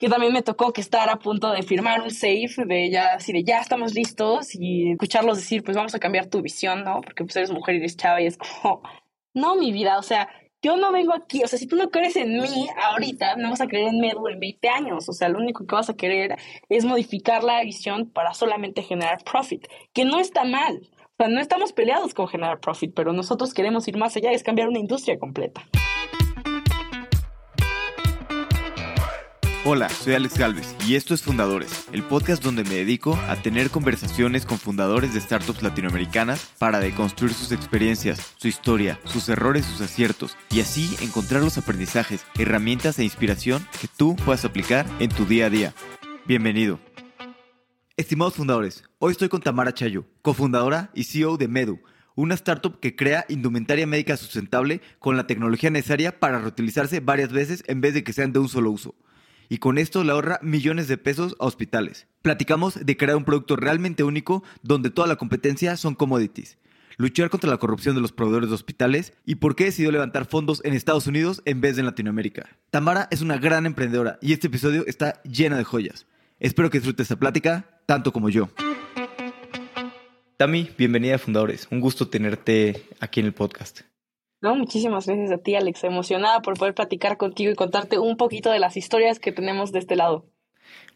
que también me tocó que estar a punto de firmar un safe, de ya, así de ya estamos listos y escucharlos decir, pues vamos a cambiar tu visión, ¿no? Porque pues eres mujer y eres chava y es como, no, mi vida, o sea, yo no vengo aquí, o sea, si tú no crees en mí ahorita, no vas a creer en Medu en 20 años, o sea, lo único que vas a querer es modificar la visión para solamente generar profit, que no está mal, o sea, no estamos peleados con generar profit, pero nosotros queremos ir más allá, es cambiar una industria completa. Hola, soy Alex Galvez y esto es Fundadores, el podcast donde me dedico a tener conversaciones con fundadores de startups latinoamericanas para deconstruir sus experiencias, su historia, sus errores, sus aciertos y así encontrar los aprendizajes, herramientas e inspiración que tú puedas aplicar en tu día a día. Bienvenido. Estimados fundadores, hoy estoy con Tamara Chayo, cofundadora y CEO de Medu, una startup que crea indumentaria médica sustentable con la tecnología necesaria para reutilizarse varias veces en vez de que sean de un solo uso y con esto le ahorra millones de pesos a hospitales. Platicamos de crear un producto realmente único donde toda la competencia son commodities, luchar contra la corrupción de los proveedores de hospitales y por qué decidió levantar fondos en Estados Unidos en vez de en Latinoamérica. Tamara es una gran emprendedora y este episodio está lleno de joyas. Espero que disfrutes esta plática tanto como yo. Tami, bienvenida a Fundadores. Un gusto tenerte aquí en el podcast. No, muchísimas gracias a ti, Alex. Emocionada por poder platicar contigo y contarte un poquito de las historias que tenemos de este lado.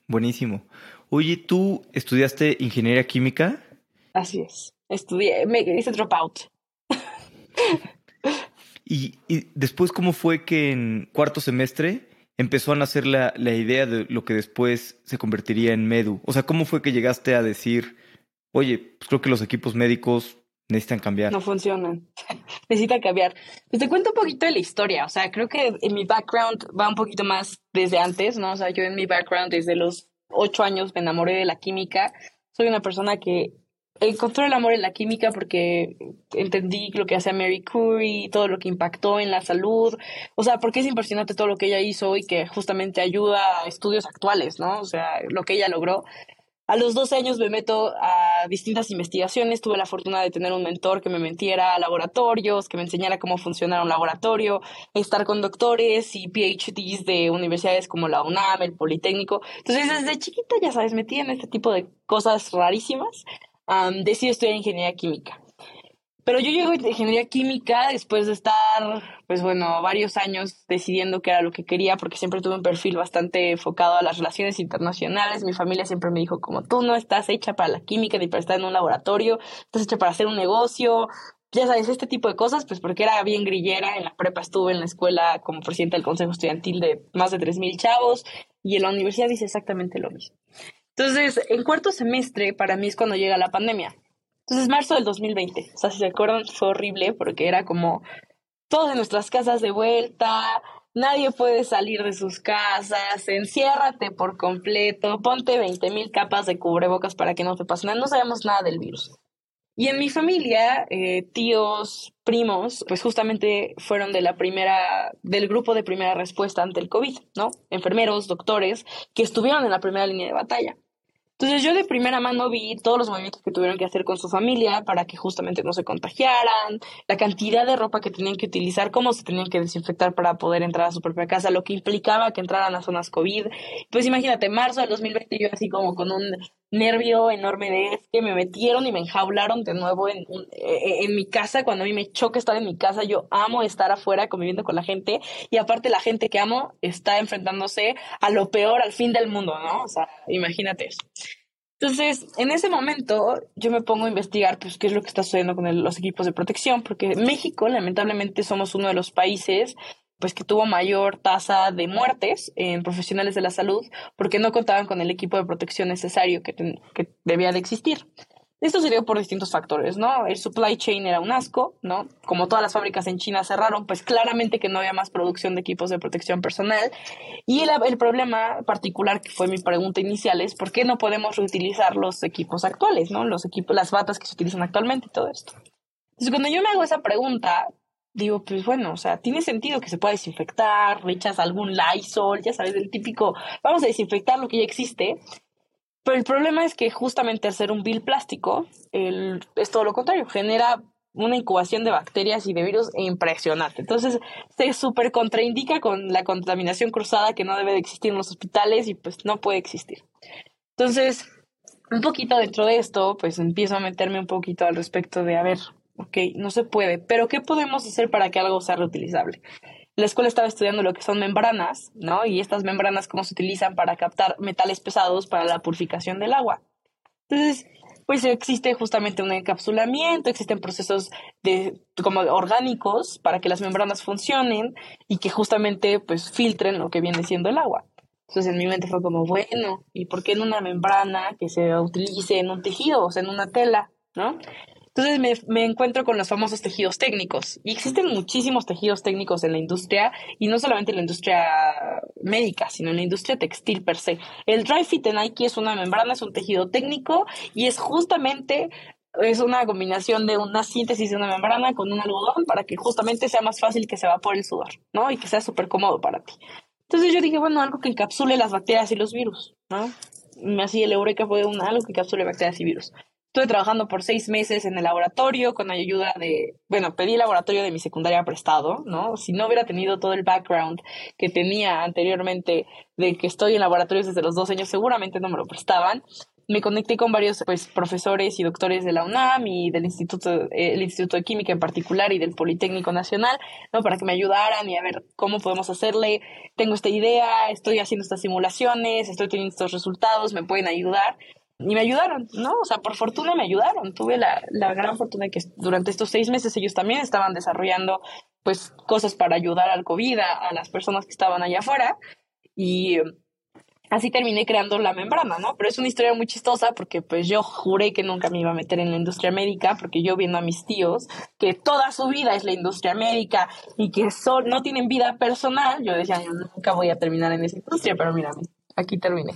Buenísimo. Oye, ¿tú estudiaste ingeniería química? Así es. Estudié, me hice dropout. y, y después, ¿cómo fue que en cuarto semestre empezó a nacer la, la idea de lo que después se convertiría en Medu? O sea, ¿cómo fue que llegaste a decir, oye, pues creo que los equipos médicos necesitan cambiar. No funcionan. necesitan cambiar. Pues te cuento un poquito de la historia. O sea, creo que en mi background va un poquito más desde antes, ¿no? O sea, yo en mi background desde los ocho años me enamoré de la química. Soy una persona que encontró el amor en la química porque entendí lo que hacía Mary Curie, todo lo que impactó en la salud. O sea, porque es impresionante todo lo que ella hizo y que justamente ayuda a estudios actuales, ¿no? O sea, lo que ella logró. A los 12 años me meto a distintas investigaciones. Tuve la fortuna de tener un mentor que me metiera a laboratorios, que me enseñara cómo funciona un laboratorio, estar con doctores y PhDs de universidades como la UNAM, el Politécnico. Entonces, desde chiquita, ya sabes, metí en este tipo de cosas rarísimas. Um, decidí estudiar ingeniería química. Pero yo llego a ingeniería química después de estar, pues bueno, varios años decidiendo qué era lo que quería, porque siempre tuve un perfil bastante enfocado a las relaciones internacionales. Mi familia siempre me dijo, como tú no estás hecha para la química ni para estar en un laboratorio, estás hecha para hacer un negocio. Ya sabes, este tipo de cosas, pues porque era bien grillera. En la prepa estuve en la escuela como presidenta del consejo estudiantil de más de 3.000 chavos y en la universidad hice exactamente lo mismo. Entonces, en cuarto semestre, para mí es cuando llega la pandemia. Entonces, marzo del 2020, o sea, si se acuerdan, fue horrible porque era como todos en nuestras casas de vuelta, nadie puede salir de sus casas, enciérrate por completo, ponte 20 mil capas de cubrebocas para que no te pase nada, no sabemos nada del virus. Y en mi familia, eh, tíos, primos, pues justamente fueron de la primera, del grupo de primera respuesta ante el COVID, ¿no? Enfermeros, doctores, que estuvieron en la primera línea de batalla. Entonces yo de primera mano vi todos los movimientos que tuvieron que hacer con su familia para que justamente no se contagiaran, la cantidad de ropa que tenían que utilizar, cómo se tenían que desinfectar para poder entrar a su propia casa, lo que implicaba que entraran a zonas COVID. Pues imagínate, marzo del 2020 yo así como con un nervio enorme de que me metieron y me enjaularon de nuevo en, e, en mi casa, cuando a mí me choca estar en mi casa, yo amo estar afuera conviviendo con la gente y aparte la gente que amo está enfrentándose a lo peor, al fin del mundo, ¿no? O sea, imagínate eso. Entonces, en ese momento yo me pongo a investigar pues qué es lo que está sucediendo con los equipos de protección, porque México lamentablemente somos uno de los países pues que tuvo mayor tasa de muertes en profesionales de la salud porque no contaban con el equipo de protección necesario que, que debía de existir. Esto se dio por distintos factores, ¿no? El supply chain era un asco, ¿no? Como todas las fábricas en China cerraron, pues claramente que no había más producción de equipos de protección personal. Y el, el problema particular, que fue mi pregunta inicial, es ¿por qué no podemos reutilizar los equipos actuales, ¿no? Los equipos, las batas que se utilizan actualmente y todo esto. Entonces, cuando yo me hago esa pregunta, digo, pues bueno, o sea, tiene sentido que se pueda desinfectar, rechazas algún Lysol, ya sabes, el típico, vamos a desinfectar lo que ya existe. Pero el problema es que justamente al ser un bill plástico, el, es todo lo contrario, genera una incubación de bacterias y de virus impresionante. Entonces, se súper contraindica con la contaminación cruzada que no debe de existir en los hospitales y pues no puede existir. Entonces, un poquito dentro de esto, pues empiezo a meterme un poquito al respecto de, a ver, ok, no se puede, pero ¿qué podemos hacer para que algo sea reutilizable? La escuela estaba estudiando lo que son membranas, ¿no? Y estas membranas, cómo se utilizan para captar metales pesados para la purificación del agua. Entonces, pues existe justamente un encapsulamiento, existen procesos de como orgánicos para que las membranas funcionen y que justamente pues filtren lo que viene siendo el agua. Entonces en mi mente fue como, bueno, ¿y por qué en una membrana que se utilice en un tejido, o sea, en una tela, ¿no? Entonces me, encuentro con los famosos tejidos técnicos. Y existen muchísimos tejidos técnicos en la industria, y no solamente en la industria médica, sino en la industria textil per se. El dry fit en Nike es una membrana, es un tejido técnico, y es justamente es una combinación de una síntesis de una membrana con un algodón para que justamente sea más fácil que se evapore el sudor, ¿no? Y que sea súper cómodo para ti. Entonces yo dije, bueno, algo que encapsule las bacterias y los virus, ¿no? Así el Eureka fue un, algo que encapsule bacterias y virus. Estuve trabajando por seis meses en el laboratorio con ayuda de, bueno, pedí el laboratorio de mi secundaria prestado, ¿no? Si no hubiera tenido todo el background que tenía anteriormente de que estoy en laboratorios desde los dos años, seguramente no me lo prestaban. Me conecté con varios pues, profesores y doctores de la UNAM y del Instituto, el Instituto de Química en particular y del Politécnico Nacional, ¿no? Para que me ayudaran y a ver cómo podemos hacerle. Tengo esta idea, estoy haciendo estas simulaciones, estoy teniendo estos resultados, me pueden ayudar y me ayudaron, ¿no? O sea, por fortuna me ayudaron. Tuve la, la gran fortuna de que durante estos seis meses ellos también estaban desarrollando pues cosas para ayudar al COVID, a, las personas que estaban allá afuera. Y así terminé creando la membrana, ¿no? Pero es una historia muy chistosa porque pues yo juré que nunca me iba a meter en la industria médica porque yo viendo a mis tíos que toda su vida es la industria médica y que son, no tienen vida personal, yo decía, yo nunca voy a terminar en esa industria, pero mírame, aquí terminé.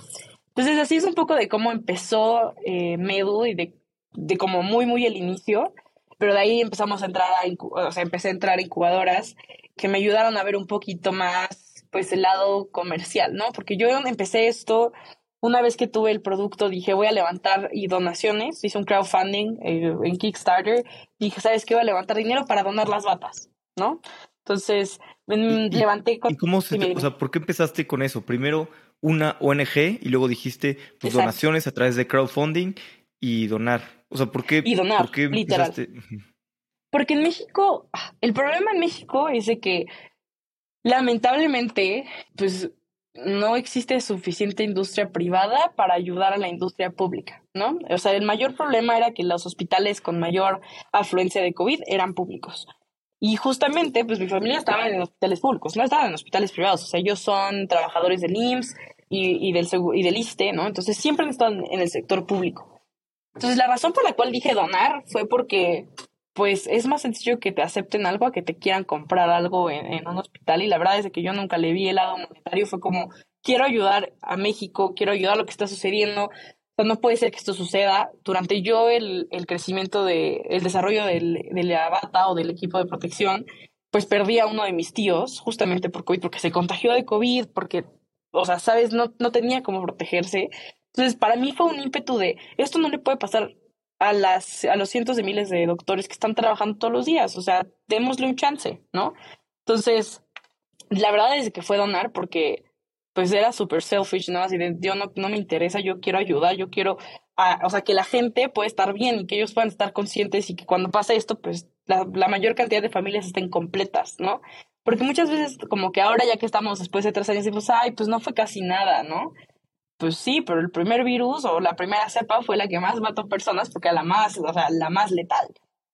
Entonces, así es un poco de cómo empezó eh, Medu y de, de como muy, muy el inicio. Pero de ahí empezamos a entrar a, o sea, empecé a entrar a incubadoras que me ayudaron a ver un poquito más, pues, el lado comercial, ¿no? Porque yo empecé esto, una vez que tuve el producto, dije, voy a levantar y donaciones. Hice un crowdfunding eh, en Kickstarter. Dije, ¿sabes qué? Voy a levantar dinero para donar las batas, ¿no? Entonces, levanté... ¿Y cómo se o sea, por qué empezaste con eso? Primero una ONG y luego dijiste pues, donaciones a través de crowdfunding y donar. O sea, ¿por qué? Y donar, literal. Porque en México, el problema en México es de que lamentablemente, pues no existe suficiente industria privada para ayudar a la industria pública, ¿no? O sea, el mayor problema era que los hospitales con mayor afluencia de COVID eran públicos. Y justamente, pues mi familia estaba en hospitales públicos, no estaban en hospitales privados. O sea, ellos son trabajadores del IMSS y, y, del, y del ISTE, ¿no? Entonces siempre estado en el sector público. Entonces la razón por la cual dije donar fue porque, pues, es más sencillo que te acepten algo a que te quieran comprar algo en, en un hospital. Y la verdad es que yo nunca le vi el lado monetario. Fue como, quiero ayudar a México, quiero ayudar a lo que está sucediendo no puede ser que esto suceda. Durante yo el, el crecimiento de, el desarrollo del, de la bata o del equipo de protección, pues perdí a uno de mis tíos justamente por COVID, porque se contagió de COVID, porque, o sea, sabes, no, no tenía cómo protegerse. Entonces, para mí fue un ímpetu de, esto no le puede pasar a, las, a los cientos de miles de doctores que están trabajando todos los días, o sea, démosle un chance, ¿no? Entonces, la verdad es que fue donar porque pues era súper selfish, ¿no? Así de, yo no, no me interesa, yo quiero ayudar, yo quiero, o sea, que la gente pueda estar bien y que ellos puedan estar conscientes y que cuando pasa esto, pues la, mayor cantidad de familias estén completas, ¿no? Porque muchas veces, como que ahora ya que estamos después de tres años, decimos, ay, pues no fue casi nada, ¿no? Pues sí, pero el primer virus o la primera cepa fue la que más mató personas porque la más, o sea, la más letal.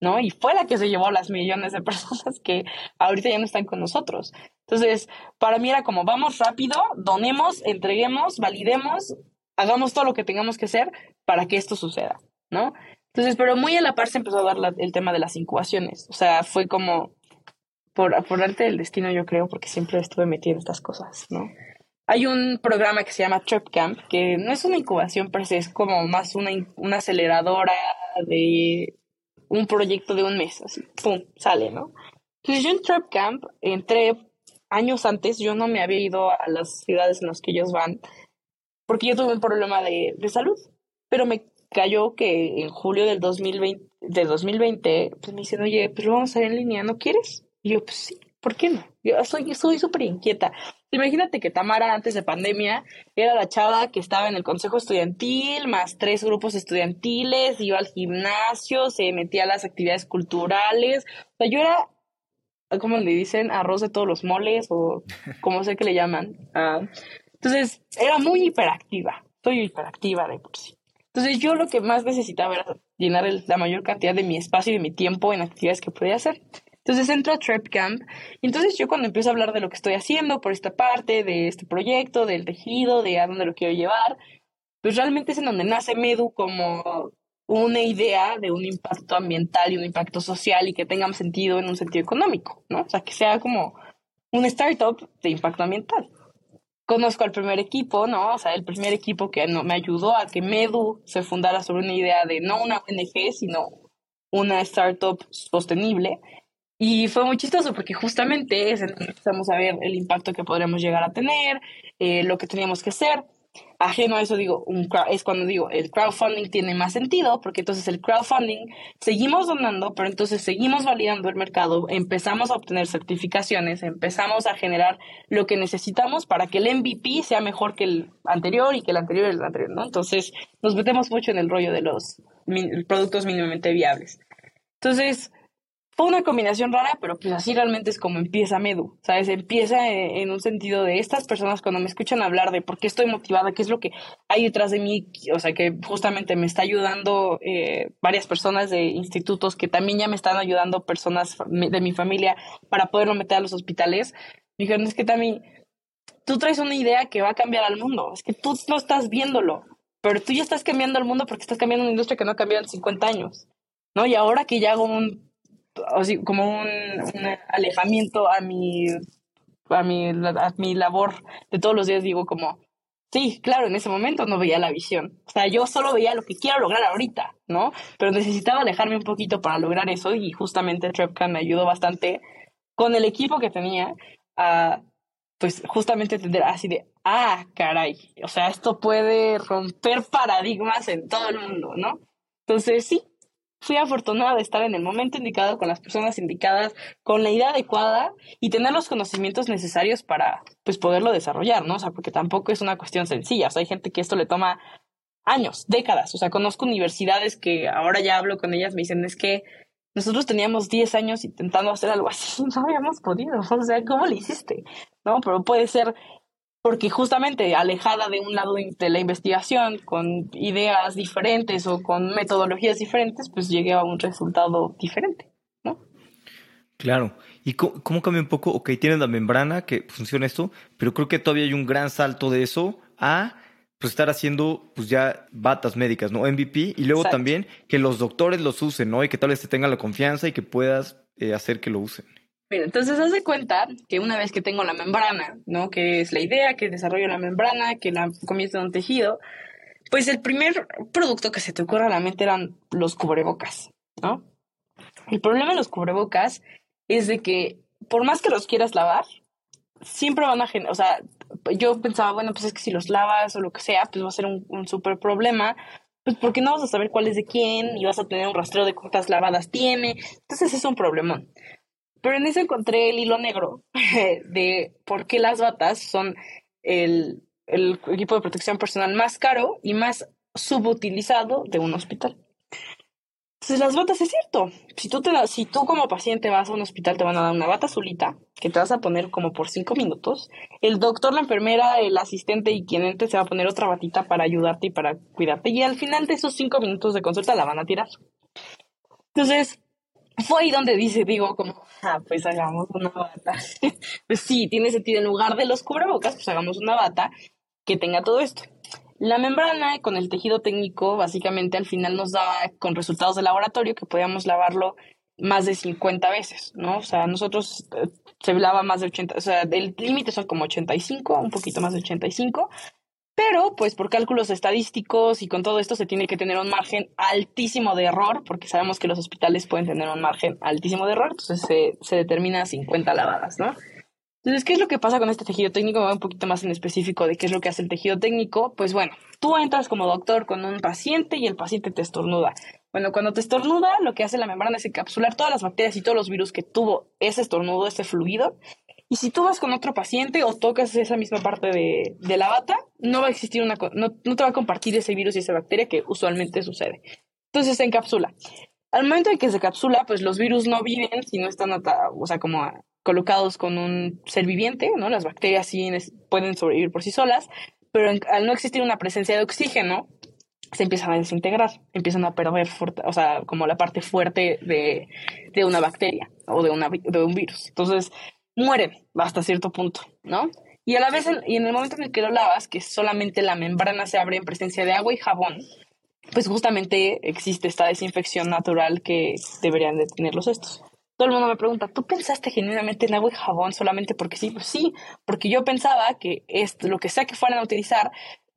¿No? Y fue la que se llevó las millones de personas que ahorita ya no están con nosotros. Entonces, para mí era como, vamos rápido, donemos, entreguemos, validemos, hagamos todo lo que tengamos que hacer para que esto suceda, ¿no? Entonces, pero muy a la par se empezó a dar el tema de las incubaciones. O sea, fue como por, por arte del destino, yo creo, porque siempre estuve metida en estas cosas, ¿no? Hay un programa que se llama Trap Camp, que no es una incubación pero es como más una, una aceleradora de un proyecto de un mes, así, pum, sale, ¿no? Entonces yo en Trap Camp entré años antes, yo no me había ido a las ciudades en las que ellos van, porque yo tuve un problema de, de salud, pero me cayó que en julio del 2020, de 2020, pues me dicen, oye, pues lo vamos a ver en línea, ¿no quieres? Y yo, pues sí, ¿por qué no? Yo soy soy súper inquieta. Imagínate que Tamara antes de pandemia era la chava que estaba en el consejo estudiantil, más tres grupos estudiantiles, iba al gimnasio, se metía a las actividades culturales. O sea, yo era, ¿cómo le dicen? Arroz de todos los moles o como sé que le llaman. Ah, entonces, era muy hiperactiva. Soy hiperactiva de por sí. Entonces, yo lo que más necesitaba era llenar la mayor cantidad de mi espacio y de mi tiempo en actividades que podía hacer. Entonces entro a Trap Camp y entonces yo cuando empiezo a hablar de lo que estoy haciendo por esta parte, de este proyecto, del tejido, de a dónde lo quiero llevar, pues realmente es en donde nace Medu como una idea de un impacto ambiental y un impacto social y que tenga sentido en un sentido económico, ¿no? O sea, que sea como un startup de impacto ambiental. Conozco al primer equipo, ¿no? O sea, el primer equipo que no, me ayudó a que Medu se fundara sobre una idea de no una ONG, sino una startup sostenible. Y fue muy chistoso porque justamente es empezamos a ver el impacto que podríamos llegar a tener, eh, lo que teníamos que hacer. Ajeno a eso, digo, un, es cuando digo, el crowdfunding tiene más sentido, porque entonces el crowdfunding seguimos donando, pero entonces seguimos validando el mercado, empezamos a obtener certificaciones, empezamos a generar lo que necesitamos para que el MVP sea mejor que el anterior y que el anterior y el anterior, ¿no? Entonces nos metemos mucho en el rollo de los productos mínimamente viables. Entonces, fue una combinación rara, pero pues así realmente es como empieza Medu, ¿sabes? Empieza en, un sentido de estas personas cuando me escuchan hablar de por qué estoy motivada, qué es lo que hay detrás de mí, o sea, que justamente me está ayudando eh, varias personas de institutos que también ya me están ayudando personas de mi familia para poderlo meter a los hospitales. Me dijeron, es que también tú traes una idea que va a cambiar al mundo, es que tú no estás viéndolo, pero tú ya estás cambiando el mundo porque estás cambiando una industria que no ha cambiado en 50 años, ¿no? Y ahora que ya hago un así, como un, alejamiento a mi, a, mi, a mi labor de todos los días, digo como, sí, claro, en ese momento no veía la visión. O sea, yo solo veía lo que quiero lograr ahorita, ¿no? Pero necesitaba alejarme un poquito para lograr eso y justamente Trepcan me ayudó bastante con el equipo que tenía a, pues, justamente entender así de, ah, caray, o sea, esto puede romper paradigmas en todo el mundo, ¿no? Entonces, sí, fui afortunada de estar en el momento indicado, con las personas indicadas, con la idea adecuada y tener los conocimientos necesarios para pues poderlo desarrollar, ¿no? O sea, porque tampoco es una cuestión sencilla, o sea, hay gente que esto le toma años, décadas, o sea, conozco universidades que ahora ya hablo con ellas, me dicen, es que nosotros teníamos 10 años intentando hacer algo así, no habíamos podido, o sea, ¿cómo lo hiciste? ¿No? Pero puede ser porque justamente alejada de un lado de la investigación, con ideas diferentes o con metodologías diferentes, pues llegué a un resultado diferente, ¿no? Claro. ¿Y cómo, cambia un poco? Ok, tienen la membrana que funciona esto, pero creo que todavía hay un gran salto de eso a pues estar haciendo pues ya batas médicas, ¿no? MVP y luego también que los doctores los usen, ¿no? Y que tal vez te tengan la confianza y que puedas eh, hacer que lo usen. Mira, entonces haz de cuenta que una vez que tengo la membrana, ¿no? Que es la idea, que desarrollo la membrana, que la comienzo en un tejido, pues el primer producto que se te ocurre a la mente eran los cubrebocas, ¿no? El problema de los cubrebocas es de que por más que los quieras lavar, siempre van a generar, o sea, yo pensaba, bueno, pues es que si los lavas o lo que sea, pues va a ser un, un súper problema, pues porque no vas a saber cuál es de quién y vas a tener un rastreo de cuántas lavadas tiene, entonces es un problemón. Pero en eso encontré el hilo negro de por qué las batas son el, el equipo de protección personal más caro y más subutilizado de un hospital. Entonces las batas es cierto. Si tú, te si tú como paciente vas a un hospital te van a dar una bata azulita que te vas a poner como por cinco minutos. El doctor, la enfermera, el asistente y quien entre se va a poner otra batita para ayudarte y para cuidarte. Y al final de esos cinco minutos de consulta la van a tirar. Entonces, fue ahí donde dice, digo, como, ah, pues hagamos una bata. pues sí, tiene sentido. En lugar de los cubrebocas, pues hagamos una bata que tenga todo esto. La membrana con el tejido técnico, básicamente al final nos daba con resultados de laboratorio que podíamos lavarlo más de 50 veces, ¿no? O sea, nosotros eh, se lava más de 80, o sea, el límite son como 85, un poquito más de 85, pero, pues por cálculos estadísticos y con todo esto se tiene que tener un margen altísimo de error, porque sabemos que los hospitales pueden tener un margen altísimo de error, entonces se, se determina 50 lavadas, ¿no? Entonces, ¿qué es lo que pasa con este tejido técnico? un poquito más en específico de qué es lo que hace el tejido técnico. Pues bueno, tú entras como doctor con un paciente y el paciente te estornuda. Bueno, cuando te estornuda, lo que hace la membrana es encapsular todas las bacterias y todos los virus que tuvo ese estornudo, ese fluido. Y si tú vas con otro paciente o tocas esa misma parte de, de la bata, no va a existir una, no, no te va a compartir ese virus y esa bacteria que usualmente sucede. Entonces se encapsula. Al momento de que se encapsula, pues los virus no viven si no están, o sea, como colocados con un ser viviente, ¿no? Las bacterias sí pueden sobrevivir por sí solas, pero al no existir una presencia de oxígeno, se empiezan a desintegrar, empiezan a perder, o sea, como la parte fuerte de, de una bacteria o de, una, de un virus. Entonces, mueren hasta cierto punto, ¿no? Y a la vez, y en el momento en el que lo lavas, que solamente la membrana se abre en presencia de agua y jabón, pues justamente existe esta desinfección natural que deberían de tenerlos estos todo el mundo me pregunta, ¿tú pensaste genuinamente en agua y jabón solamente porque sí? Pues sí, porque yo pensaba que esto, lo que sea que fueran a utilizar,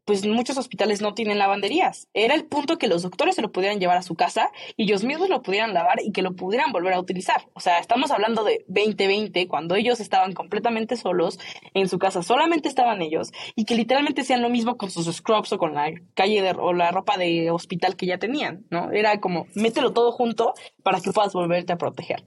pues muchos hospitales no tienen lavanderías. Era el punto que los doctores se lo pudieran llevar a su casa y ellos mismos lo pudieran lavar y que lo pudieran volver a utilizar. O sea, estamos hablando de 2020, cuando ellos estaban completamente solos en su casa, solamente estaban ellos y que literalmente hacían lo mismo con sus scrubs o con la calle o la ropa de hospital que ya tenían, ¿no? Era como, mételo todo junto para que puedas volverte a proteger.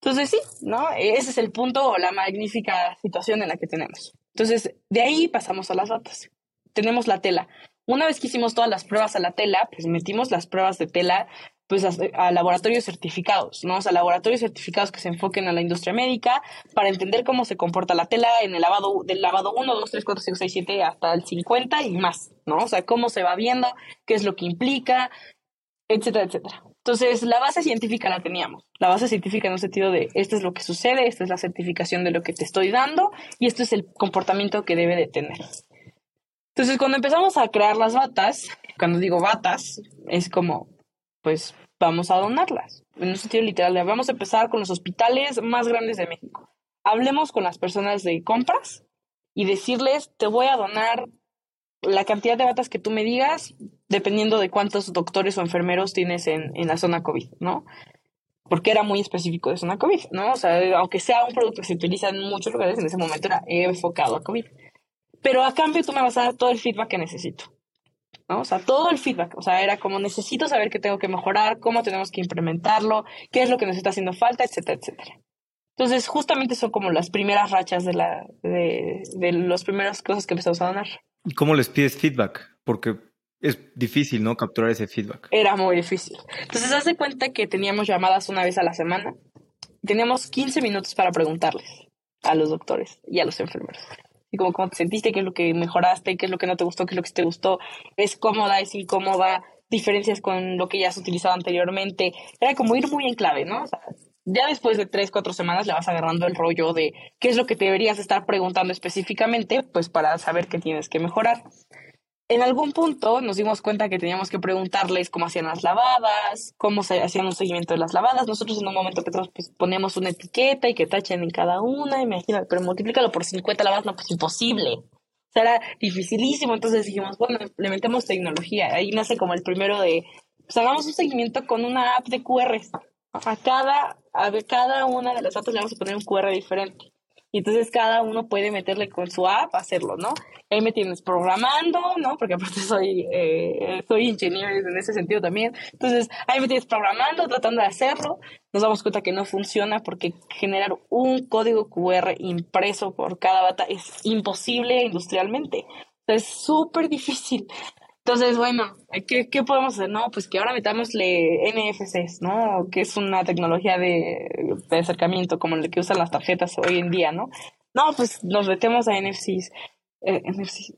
Entonces sí, ¿no? Ese es el punto o la magnífica situación en la que tenemos. Entonces, de ahí pasamos a las batas. Tenemos la tela. Una vez que hicimos todas las pruebas a la tela, pues metimos las pruebas de tela pues a, laboratorios certificados, ¿no? O sea, laboratorios certificados que se enfoquen a la industria médica para entender cómo se comporta la tela en el lavado, del lavado 1, 2, 3, 4, 5, 6, 7 hasta el 50 y más, ¿no? O sea, cómo se va viendo, qué es lo que implica, etcétera, etcétera. Entonces, la base científica la teníamos. La base científica en el sentido de, esto es lo que sucede, esta es la certificación de lo que te estoy dando y esto es el comportamiento que debe de tener. Entonces, cuando empezamos a crear las batas, cuando digo batas, es como, pues, vamos a donarlas. En un sentido literal, vamos a empezar con los hospitales más grandes de México. Hablemos con las personas de compras y decirles, te voy a donar la cantidad de batas que tú me digas, dependiendo de cuántos doctores o enfermeros tienes en, en la zona COVID, ¿no? Porque era muy específico de zona COVID, ¿no? O sea, aunque sea un producto que se utiliza en muchos lugares, en ese momento era enfocado a COVID. Pero a cambio tú me vas a dar todo el feedback que necesito. ¿no? O sea, todo el feedback. O sea, era como necesito saber qué tengo que mejorar, cómo tenemos que implementarlo, qué es lo que nos está haciendo falta, etcétera, etcétera. Entonces, justamente son como las primeras rachas de, la, de, de las primeras cosas que empezamos a donar. ¿Y cómo les pides feedback? Porque es difícil, ¿no? Capturar ese feedback. Era muy difícil. Entonces, hace cuenta que teníamos llamadas una vez a la semana. Teníamos 15 minutos para preguntarles a los doctores y a los enfermeros. Y como cómo te sentiste, qué es lo que mejoraste, qué es lo que no te gustó, qué es lo que te gustó, es cómoda, es incómoda, diferencias con lo que ya has utilizado anteriormente. Era como ir muy en clave, ¿no? O sea, ya después de tres, cuatro semanas le vas agarrando el rollo de qué es lo que te deberías estar preguntando específicamente, pues para saber qué tienes que mejorar. En algún punto nos dimos cuenta que teníamos que preguntarles cómo hacían las lavadas, cómo se hacían un seguimiento de las lavadas. Nosotros en un momento que pues, poníamos una etiqueta y que tachen en cada una, imagínate, pero multiplícalo por 50 lavadas, no, pues imposible. O sea, era dificilísimo. Entonces dijimos, bueno, le metemos tecnología. Ahí nace como el primero de, pues hagamos un seguimiento con una app de QR a cada, a cada una de las datos le vamos a poner un QR diferente. Y entonces cada uno puede meterle con su app hacerlo, ¿no? Ahí me tienes programando, ¿no? Porque aparte soy, eh, soy ingeniero en ese sentido también. Entonces ahí me tienes programando, tratando de hacerlo. Nos damos cuenta que no funciona porque generar un código QR impreso por cada bata es imposible industrialmente. es súper difícil. Entonces, bueno, ¿qué, ¿qué, podemos hacer? No, pues que ahora metámosle NFCs, ¿no? Que es una tecnología de, de acercamiento como el que usan las tarjetas hoy en día, ¿no? No, pues nos metemos a NFCs. Eh,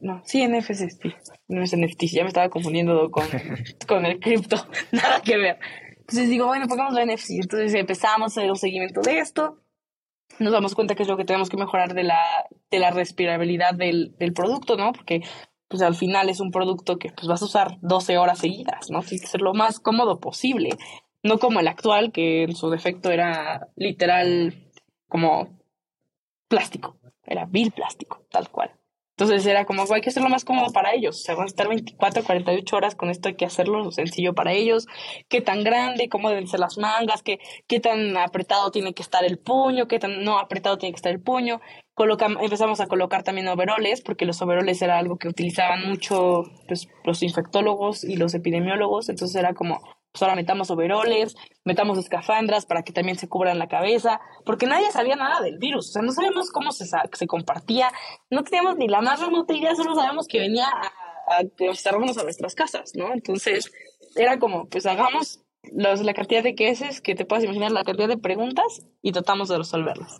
no, sí, NFCs, sí. No es NFTs, ya me estaba confundiendo con, con el cripto, nada que ver. Entonces digo, bueno, pongamos la NFC. Entonces empezamos a hacer un seguimiento de esto. Nos damos cuenta que es lo que tenemos que mejorar de la, de la respirabilidad del, del producto, ¿no? Porque pues al final es un producto que pues vas a usar 12 horas seguidas, ¿no? Tiene que ser lo más cómodo posible, no como el actual que en su defecto era literal como plástico, era vil plástico, tal cual. Entonces era como, hay que hacerlo más cómodo para ellos. O sea, van a estar 24, 48 horas con esto, hay que hacerlo sencillo para ellos. Qué tan grande, cómo deben ser las mangas, qué, qué tan apretado tiene que estar el puño, qué tan no apretado tiene que estar el puño empezamos a colocar también overoles, porque los overoles era algo que utilizaban mucho pues, los infectólogos y los epidemiólogos, entonces era como, pues ahora metamos overoles, metamos escafandras para que también se cubran la cabeza, porque nadie sabía nada del virus, o sea, no sabemos cómo se, se compartía, no teníamos ni la más remota idea, solo sabemos que venía a, a a nuestras casas, ¿no? Entonces, era como, pues hagamos los, la cantidad de cases que te puedas imaginar, la cantidad de preguntas y tratamos de resolverlas.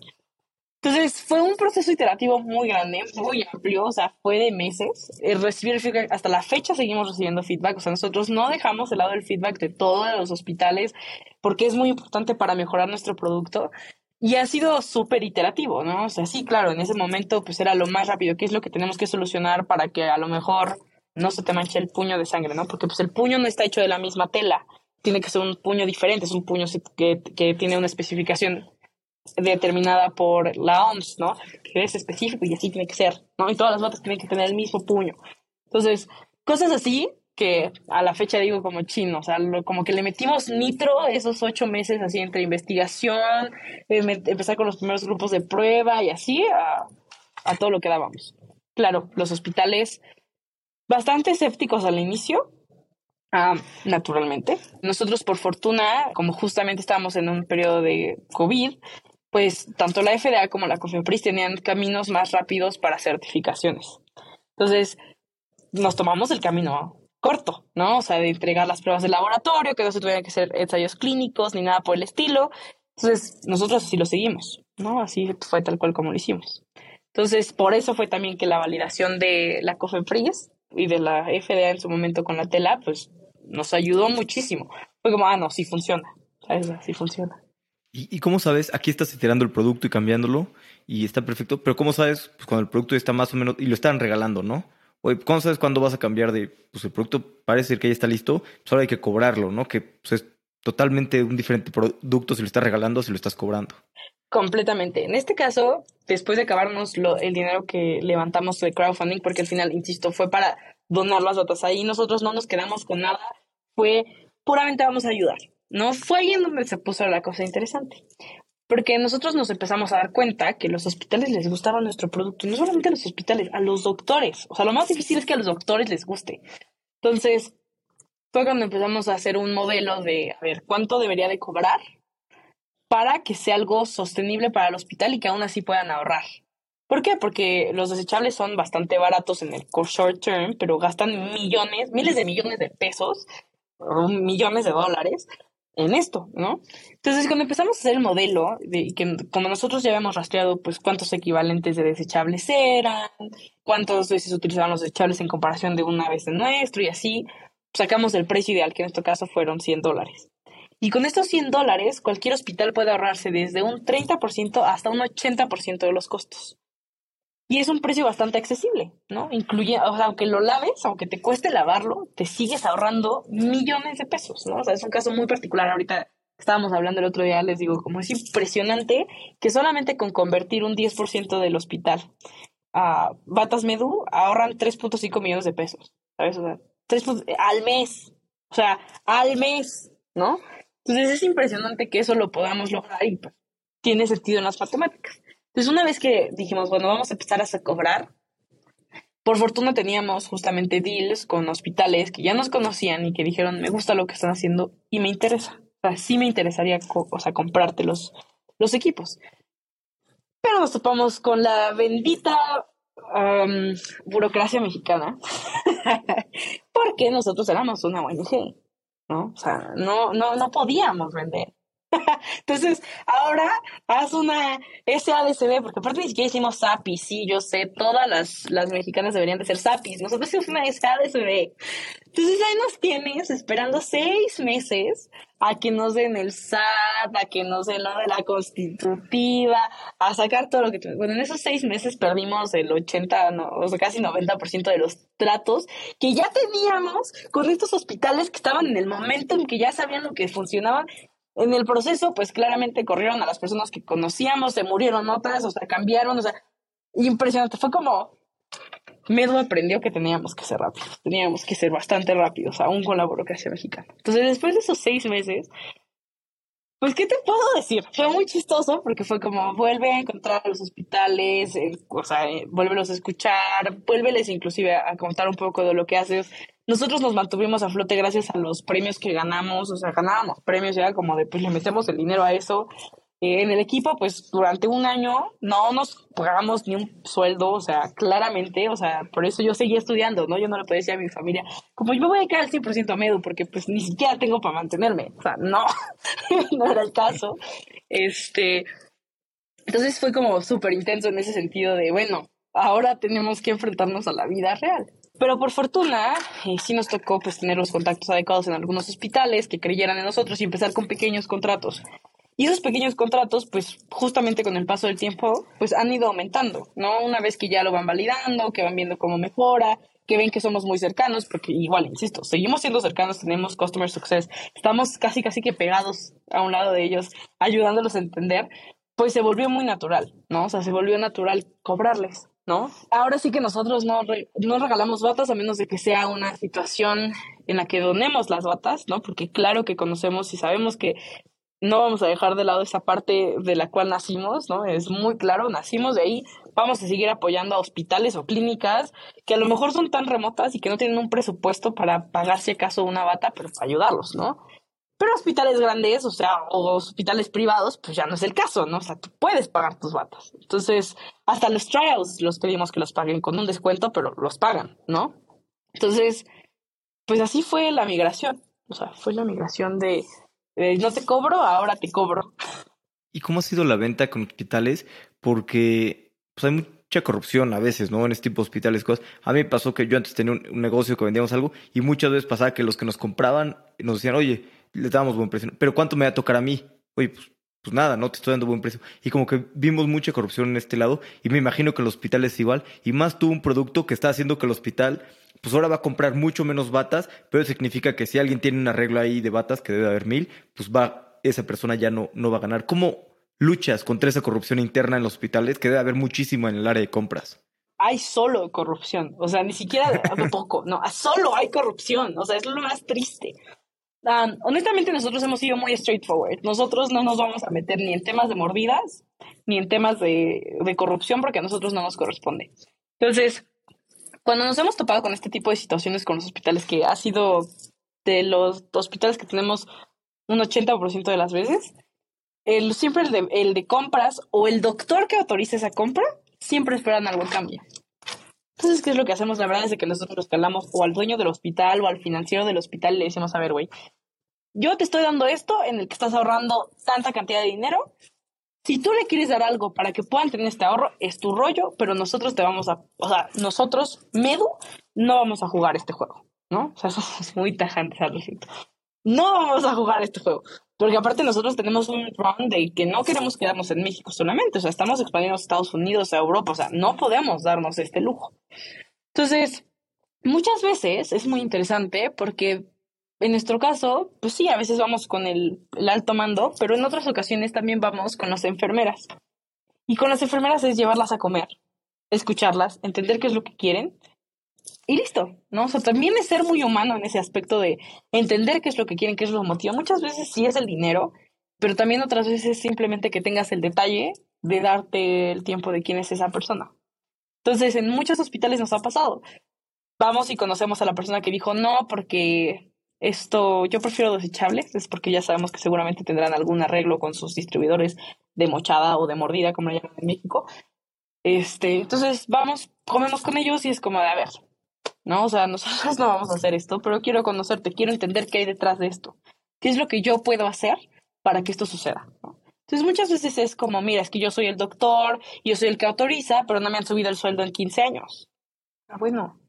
Entonces fue un proceso iterativo muy grande, muy amplio, o sea, fue de meses. Eh, feedback, hasta la fecha seguimos recibiendo feedback, o sea, nosotros no dejamos de lado el feedback de todos los hospitales porque es muy importante para mejorar nuestro producto. Y ha sido súper iterativo, ¿no? O sea, sí, claro, en ese momento pues era lo más rápido, ¿qué es lo que tenemos que solucionar para que a lo mejor no se te manche el puño de sangre, ¿no? Porque pues el puño no está hecho de la misma tela, tiene que ser un puño diferente, es un puño que, que tiene una especificación determinada por la OMS, ¿no? Que es específico y así tiene que ser, ¿no? Y todas las botas tienen que tener el mismo puño. Entonces, cosas así que a la fecha digo como chino, o sea, como que le metimos nitro esos ocho meses así entre investigación, eh, empezar con los primeros grupos de prueba y así a, a todo lo que dábamos. Claro, los hospitales bastante escépticos al inicio, Ah, naturalmente. Nosotros, por fortuna, como justamente estábamos en un periodo de COVID, pues tanto la FDA como la COFEPRIS tenían caminos más rápidos para certificaciones. Entonces, nos tomamos el camino corto, ¿no? O sea, de entregar las pruebas de laboratorio, que no se tuvieran que hacer ensayos clínicos ni nada por el estilo. Entonces, nosotros así lo seguimos, ¿no? Así fue tal cual como lo hicimos. Entonces, por eso fue también que la validación de la COFEPRIS y de la FDA en su momento con la tela, pues nos ayudó muchísimo. Fue como, ah, no, sí funciona. Sí funciona. ¿Y, ¿Y, cómo sabes? Aquí estás iterando el producto y cambiándolo y está perfecto, pero ¿cómo sabes pues, cuando el producto está más o menos y lo están regalando, no? Oye, ¿cómo sabes cuándo vas a cambiar de, pues el producto parece que ya está listo, pues ahora hay que cobrarlo, ¿no? Que pues, es totalmente un diferente producto si lo estás regalando si lo estás cobrando. Completamente. En este caso, después de acabarnos lo, el dinero que levantamos de crowdfunding, porque al final, insisto, fue para donar las botas. Ahí nosotros no nos quedamos con nada, fue puramente vamos a ayudar. No fue ahí en donde se puso la cosa interesante. Porque nosotros nos empezamos a dar cuenta que los hospitales les gustaba nuestro producto. no solamente a los hospitales, a los doctores. O sea, lo más difícil es que a los doctores les guste. Entonces, fue cuando empezamos a hacer un modelo de, a ver, ¿cuánto debería de cobrar para que sea algo sostenible para el hospital y que aún así puedan ahorrar? ¿Por qué? Porque los desechables son bastante baratos en el short term, pero gastan millones, miles de millones de pesos, millones de dólares en esto, ¿no? Entonces, cuando empezamos a hacer el modelo, de que como nosotros ya habíamos rastreado, pues, cuántos equivalentes de desechables eran, cuántas veces utilizaban los desechables en comparación de una vez de nuestro y así, sacamos el precio ideal, que en este caso fueron 100 dólares. Y con estos 100 dólares, cualquier hospital puede ahorrarse desde un 30% hasta un 80% de los costos. Y es un precio bastante accesible, ¿no? Incluye, o sea, aunque lo laves, aunque te cueste lavarlo, te sigues ahorrando millones de pesos, ¿no? O sea, es un caso muy particular. Ahorita estábamos hablando el otro día, les digo, como es impresionante que solamente con convertir un 10% del hospital a Batas Medu ahorran 3.5 millones de pesos, ¿sabes? O sea, 3 al mes, o sea, al mes, ¿no? Entonces es impresionante que eso lo podamos lograr y pues, tiene sentido en las matemáticas. Entonces, una vez que dijimos, bueno, vamos a empezar a cobrar, por fortuna teníamos justamente deals con hospitales que ya nos conocían y que dijeron, me gusta lo que están haciendo y me interesa. O sea, sí me interesaría, o sea, comprarte los, los equipos. Pero nos topamos con la bendita burocracia mexicana, porque nosotros éramos una ONG, ¿no? O sea, no, no, no podíamos vender. Entonces, ahora haz una SADCB, porque aparte ni siquiera hicimos SAPI, sí, yo sé, todas las, las mexicanas deberían de ser SAPIs, nosotros hicimos una SADCB. Entonces ahí nos tienes esperando seis meses a que nos den el SAT, a que nos den lo de la constitutiva, a sacar todo lo que... Bueno, en esos seis meses perdimos el 80, no, o sea, casi 90% de los tratos que ya teníamos con estos hospitales que estaban en el momento en que ya sabían lo que funcionaban en el proceso, pues claramente corrieron a las personas que conocíamos, se murieron otras, o sea, cambiaron, o sea, impresionante. Fue como, Medo aprendió que teníamos que ser rápidos, teníamos que ser bastante rápidos, aún con la burocracia mexicana. Entonces, después de esos seis meses, Pues, ¿qué te puedo decir? Fue muy chistoso porque fue como, vuelve a encontrar a los hospitales, eh, o sea, eh, vuélvelos a escuchar, vuélveles inclusive a, contar un poco de lo que haces. Nosotros nos mantuvimos a flote gracias a los premios que ganamos, o sea, ganábamos premios, ya como de, pues le metemos el dinero a eso en el equipo, pues durante un año no nos pagamos ni un sueldo, o sea, claramente, o sea, por eso yo seguía estudiando, ¿no? Yo no le podía decir a mi familia, como yo me voy a quedar al 100% a Medu, porque pues ni siquiera tengo para mantenerme, o sea, no, no era el caso. Este, entonces fue como súper intenso en ese sentido de, bueno, ahora tenemos que enfrentarnos a la vida real. Pero por fortuna, eh, sí nos tocó pues tener los contactos adecuados en algunos hospitales que creyeran en nosotros y empezar con pequeños contratos. Y esos pequeños contratos, pues justamente con el paso del tiempo, pues han ido aumentando, ¿no? Una vez que ya lo van validando, que van viendo cómo mejora, que ven que somos muy cercanos, porque igual, insisto, seguimos siendo cercanos, tenemos Customer Success, estamos casi, casi que pegados a un lado de ellos, ayudándolos a entender, pues se volvió muy natural, ¿no? O sea, se volvió natural cobrarles, ¿no? Ahora sí que nosotros no, no regalamos batas a menos de que sea una situación en la que donemos las batas, ¿no? Porque claro que conocemos y sabemos que no vamos a dejar de lado esa parte de la cual nacimos, ¿no? Es muy claro, nacimos de ahí, vamos a seguir apoyando a hospitales o clínicas que a lo mejor son tan remotas y que no tienen un presupuesto para pagar si acaso una bata, pero para ayudarlos, ¿no? Pero hospitales grandes, o sea, o hospitales privados, pues ya no es el caso, ¿no? O sea, tú puedes pagar tus batas. Entonces, hasta los trials los pedimos que los paguen con un descuento, pero los pagan, ¿no? Entonces, pues así fue la migración. O sea, fue la migración de, no te cobro, ahora te cobro. ¿Y cómo ha sido la venta con hospitales? Porque pues, hay mucha corrupción a veces, ¿no? En este tipo de hospitales, cosas. A mí pasó que yo antes tenía un, negocio que vendíamos algo y muchas veces pasaba que los que nos compraban nos decían, oye, les damos buen precio, pero ¿cuánto me va a tocar a mí? Oye, pues, pues nada, no te estoy dando buen precio. Y como que vimos mucha corrupción en este lado y me imagino que el hospital es igual. Y más tuvo un producto que está haciendo que el hospital pues ahora va a comprar mucho menos batas, pero significa que si alguien tiene un arreglo ahí de batas, que debe haber mil, pues va, esa persona ya no, no va a ganar. ¿Cómo luchas contra esa corrupción interna en los hospitales, que debe haber muchísimo en el área de compras? Hay solo corrupción, o sea, ni siquiera poco, no, solo hay corrupción, o sea, es lo más triste. Honestamente, nosotros hemos sido muy straightforward. Nosotros no nos vamos a meter ni en temas de mordidas, ni en temas de, de corrupción, porque a nosotros no nos corresponde. Entonces, cuando nos hemos topado con este tipo de situaciones con los hospitales, que ha sido de los hospitales que tenemos un 80% de las veces, el, siempre el de, el de compras o el doctor que autoriza esa compra, siempre esperan algo cambio. Entonces, ¿qué es lo que hacemos? La verdad es que nosotros nos calamos o al dueño del hospital o al financiero del hospital y le decimos, a ver, güey, yo te estoy dando esto en el que estás ahorrando tanta cantidad de dinero, si tú le quieres dar algo para que puedan tener este ahorro, es tu rollo, pero nosotros te vamos a, o sea, nosotros, Medu, no vamos a jugar este juego, ¿no? O sea, somos muy tajantes al. No vamos a jugar este juego. Porque aparte nosotros tenemos un run de que no queremos quedarnos en México solamente, o sea, estamos expandiendo a Estados Unidos, a Europa, o sea, no podemos darnos este lujo. Entonces, muchas veces es muy interesante porque en nuestro caso, pues sí, a veces vamos con el, alto mando, pero en otras ocasiones también vamos con las enfermeras. Y con las enfermeras es llevarlas a comer, escucharlas, entender qué es lo que quieren y listo, ¿no? O sea, también es ser muy humano en ese aspecto de entender qué es lo que quieren, qué es lo motiva. Muchas veces sí es el dinero, pero también otras veces simplemente que tengas el detalle de darte el tiempo de quién es esa persona. Entonces, en muchos hospitales nos ha pasado. Vamos y conocemos a la persona que dijo no porque esto yo prefiero desechables, es porque ya sabemos que seguramente tendrán algún arreglo con sus distribuidores de mochada o de mordida, como lo llaman en México. Este, entonces vamos, comemos con ellos y es como de a ver, ¿no? O sea, nosotros no vamos a hacer esto, pero quiero conocerte, quiero entender qué hay detrás de esto. ¿Qué es lo que yo puedo hacer para que esto suceda? Entonces muchas veces es como, mira, es que yo soy el doctor, yo soy el que autoriza, pero no me han subido el sueldo en 15 años. Ah, bueno,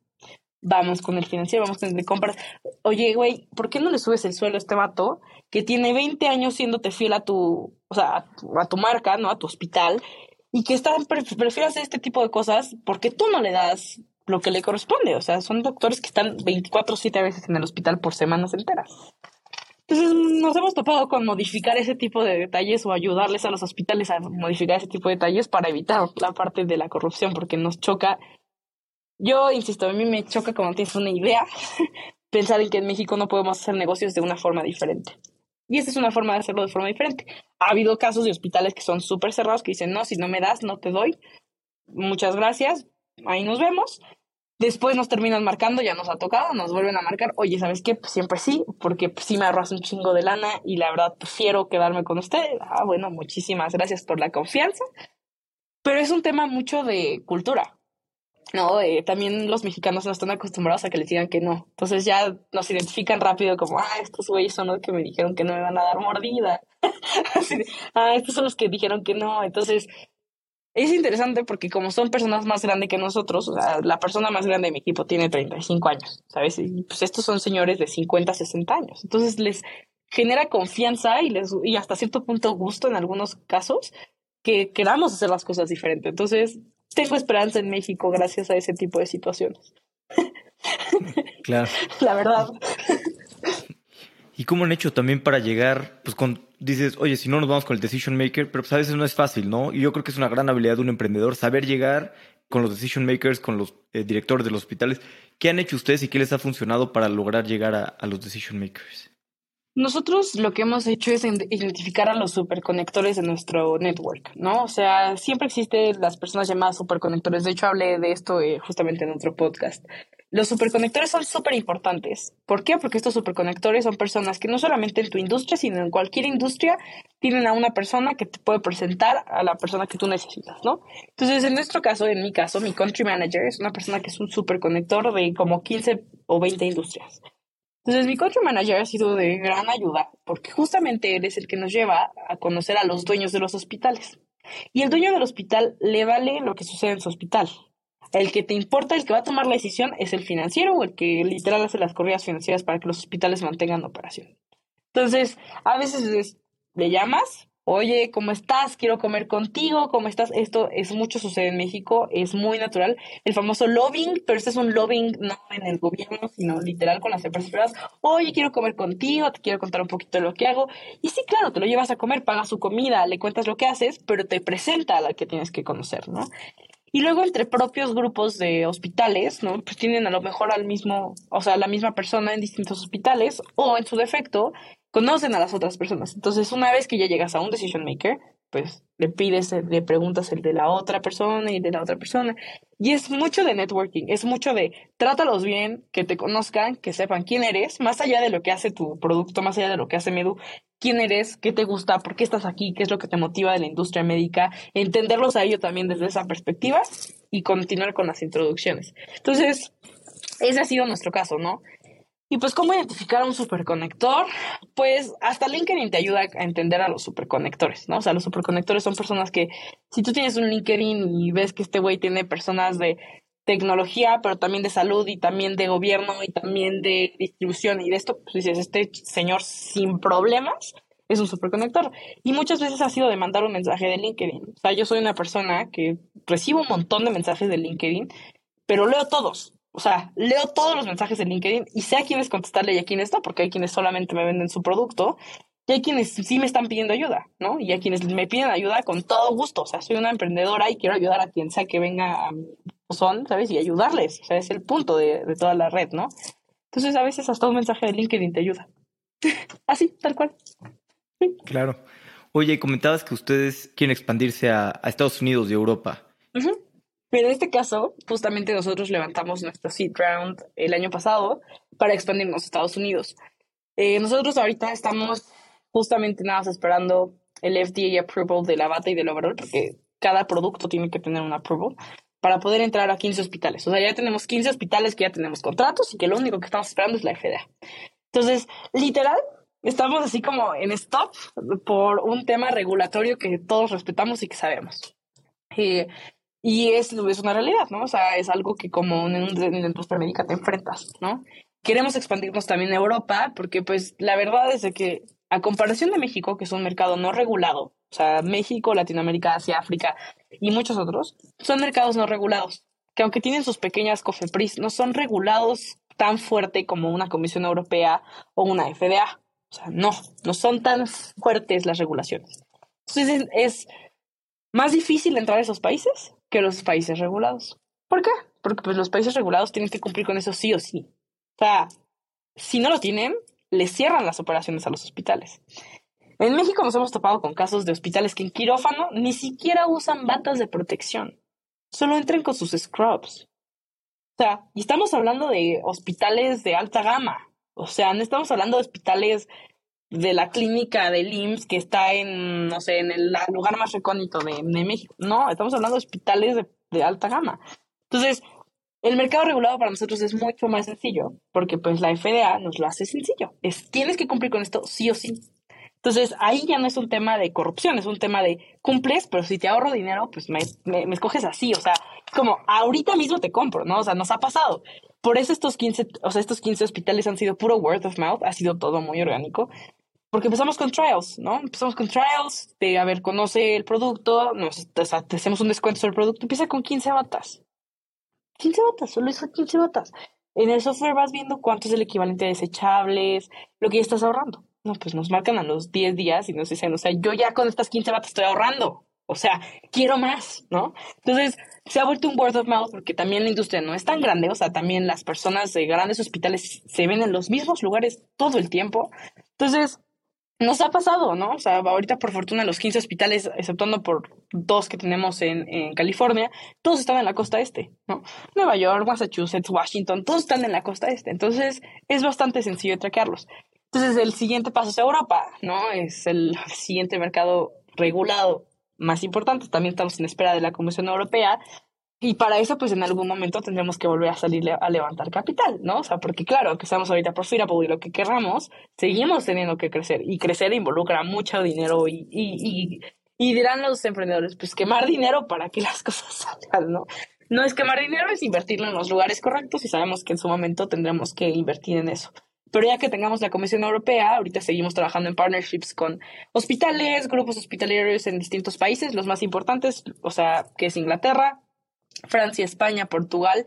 vamos con el financiero, vamos con el de compras. Oye, güey, ¿por qué no le subes el suelo a este vato que tiene 20 años siéndote fiel a tu, o sea, a tu, marca, ¿no? A tu hospital y que está, prefiere hacer este tipo de cosas porque tú no le das lo que le corresponde. O sea, son doctores que están 24 7 veces en el hospital por semanas enteras. Entonces nos hemos topado con modificar ese tipo de detalles o ayudarles a los hospitales a modificar ese tipo de detalles para evitar la parte de la corrupción, porque nos choca yo insisto, a mí me choca como tienes una idea pensar en que en México no podemos hacer negocios de una forma diferente. Y esta es una forma de hacerlo de forma diferente. Ha habido casos de hospitales que son súper cerrados que dicen, no, si no me das, no te doy. Muchas gracias, ahí nos vemos. Después nos terminan marcando, ya nos ha tocado, nos vuelven a marcar, oye, ¿sabes qué? Pues siempre sí, porque pues, sí me ahorras un chingo de lana y la verdad prefiero quedarme con usted. Ah, bueno, muchísimas gracias por la confianza. Pero es un tema mucho de cultura. No, eh, también los mexicanos no están acostumbrados a que les digan que no. Entonces ya nos identifican rápido como, ah, estos güeyes son los que me dijeron que no me van a dar mordida. ah, estos son los que dijeron que no. Entonces, es interesante porque como son personas más grandes que nosotros, o sea, la persona más grande de mi equipo tiene 35 años, ¿sabes? Y pues estos son señores de 50, 60 años. Entonces les genera confianza y, les, y hasta cierto punto gusto en algunos casos que queramos hacer las cosas diferentes. Entonces, tengo esperanza en México gracias a ese tipo de situaciones. Claro. La verdad. ¿Y cómo han hecho también para llegar, pues con, dices, oye, si no nos vamos con el decision maker, pero pues a veces no es fácil, ¿no? Y yo creo que es una gran habilidad de un emprendedor saber llegar con los decision makers, con los eh, directores de los hospitales. ¿Qué han hecho ustedes y qué les ha funcionado para lograr llegar a, los decision makers? Nosotros lo que hemos hecho es identificar a los superconectores de nuestro network, ¿no? O sea, siempre existen las personas llamadas superconectores. De hecho, hablé de esto eh, justamente en otro podcast. Los superconectores son súper importantes. ¿Por qué? Porque estos superconectores son personas que no solamente en tu industria, sino en cualquier industria, tienen a una persona que te puede presentar a la persona que tú necesitas, ¿no? Entonces, en nuestro caso, en mi caso, mi country manager es una persona que es un superconector de como 15 o 20 industrias. Entonces, mi country manager ha sido de gran ayuda porque justamente él es el que nos lleva a conocer a los dueños de los hospitales. Y el dueño del hospital le vale lo que sucede en su hospital. El que te importa, el que va a tomar la decisión es el financiero o el que literal hace las corridas financieras para que los hospitales mantengan operación. Entonces, a veces le llamas, oye, ¿cómo estás? Quiero comer contigo, ¿cómo estás? Esto es mucho sucede en México, es muy natural. El famoso lobbying, pero este es un lobbying no en el gobierno, sino literal con las empresas privadas. Oye, quiero comer contigo, te quiero contar un poquito de lo que hago. Y sí, claro, te lo llevas a comer, pagas su comida, le cuentas lo que haces, pero te presenta a la que tienes que conocer, ¿no? Y luego entre propios grupos de hospitales, ¿no? Pues tienen a lo mejor al mismo, o sea, la misma persona en distintos hospitales o en su defecto conocen a las otras personas. Entonces, una vez que ya llegas a un decision maker, pues le pides, le preguntas el de la otra persona y de la otra persona. Y es mucho de networking, es mucho de trátalos bien, que te conozcan, que sepan quién eres, más allá de lo que hace tu producto, más allá de lo que hace Medu, quién eres, qué te gusta, por qué estás aquí, qué es lo que te motiva de la industria médica, entenderlos a ellos también desde esa perspectiva y continuar con las introducciones. Entonces, ese ha sido nuestro caso, ¿no? Y pues, ¿cómo identificar a un superconector? Pues hasta LinkedIn te ayuda a entender a los superconectores, ¿no? O sea, los superconectores son personas que, si tú tienes un LinkedIn y ves que este güey tiene personas de tecnología, pero también de salud y también de gobierno y también de distribución y de esto, pues dices, este señor sin problemas es un superconector. Y muchas veces ha sido de mandar un mensaje de LinkedIn. O sea, yo soy una persona que recibo un montón de mensajes de LinkedIn, pero leo todos. O sea, leo todos los mensajes de LinkedIn y sé a quiénes contestarle y a quiénes no, porque hay quienes solamente me venden su producto y hay quienes sí me están pidiendo ayuda, ¿no? Y hay quienes me piden ayuda con todo gusto. O sea, soy una emprendedora y quiero ayudar a quien sea que venga a mi son, ¿sabes? Y ayudarles. O sea, es el punto de, de toda la red, ¿no? Entonces, a veces hasta un mensaje de LinkedIn te ayuda. Así, tal cual. Claro. Oye, comentabas que ustedes quieren expandirse a, a Estados Unidos y Europa. Pero en este caso, justamente nosotros levantamos nuestro seed round el año pasado para expandirnos a Estados Unidos. Eh, nosotros ahorita estamos justamente nada más esperando el FDA approval de la bata y del overall, porque cada producto tiene que tener un approval para poder entrar a 15 hospitales. O sea, ya tenemos 15 hospitales que ya tenemos contratos y que lo único que estamos esperando es la FDA. Entonces, literal, estamos así como en stop por un tema regulatorio que todos respetamos y que sabemos. Eh, y es, es una realidad, ¿no? O sea, es algo que como en, en la industria médica te enfrentas, ¿no? Queremos expandirnos también a Europa porque pues la verdad es que a comparación de México, que es un mercado no regulado, o sea, México, Latinoamérica, Asia, África y muchos otros, son mercados no regulados, que aunque tienen sus pequeñas COFEPRIS, no son regulados tan fuerte como una Comisión Europea o una FDA. O sea, no, no son tan fuertes las regulaciones. Entonces es más difícil entrar a esos países que los países regulados. ¿Por qué? Porque pues los países regulados tienen que cumplir con eso sí o sí. O sea, si no lo tienen, le cierran las operaciones a los hospitales. En México nos hemos topado con casos de hospitales que en quirófano ni siquiera usan batas de protección, solo entran con sus scrubs. O sea, y estamos hablando de hospitales de alta gama. O sea, no estamos hablando de hospitales de la clínica del IMSS que está en, no sé, en el lugar más recóndito de, México. No, estamos hablando de hospitales de, de, alta gama. Entonces, el mercado regulado para nosotros es mucho más sencillo, porque pues la FDA nos lo hace sencillo. Es, tienes que cumplir con esto sí o sí. Entonces, ahí ya no es un tema de corrupción, es un tema de cumples, pero si te ahorro dinero, pues me, me, me escoges así. O sea, como ahorita mismo te compro, ¿no? O sea, nos ha pasado. Por eso estos 15, o sea, estos 15 hospitales han sido puro word of mouth, ha sido todo muy orgánico porque empezamos con trials, ¿no? Empezamos con trials de, a ver, conoce el producto, nos, hacemos un descuento sobre el producto, empieza con 15 batas. 15 batas, solo hizo 15 batas. En el software vas viendo cuánto es el equivalente a desechables, lo que ya estás ahorrando. No, pues nos marcan a los 10 días y nos dicen, o sea, yo ya con estas 15 batas estoy ahorrando. O sea, quiero más, ¿no? Entonces, se ha vuelto un word of mouth porque también la industria no es tan grande, o sea, también las personas de grandes hospitales se ven en los mismos lugares todo el tiempo. Entonces, nos ha pasado, ¿no? O sea, ahorita por fortuna los 15 hospitales, exceptuando por dos que tenemos en, California, todos están en la costa este, ¿no? Nueva York, Massachusetts, Washington, todos están en la costa este. Entonces, es bastante sencillo de traquearlos. Entonces, el siguiente paso es Europa, ¿no? Es el siguiente mercado regulado más importante. También estamos en espera de la Comisión Europea y para eso, pues en algún momento tendremos que volver a salir a levantar capital, ¿no? O sea, porque claro, que estamos ahorita por a y lo que querramos, seguimos teniendo que crecer. Y crecer involucra mucho dinero y, y, y, dirán los emprendedores, pues quemar dinero para que las cosas salgan, ¿no? No es quemar dinero, es invertirlo en los lugares correctos y sabemos que en su momento tendremos que invertir en eso. Pero ya que tengamos la Comisión Europea, ahorita seguimos trabajando en partnerships con hospitales, grupos hospitalarios en distintos países, los más importantes, o sea, que es Inglaterra, Francia, España, Portugal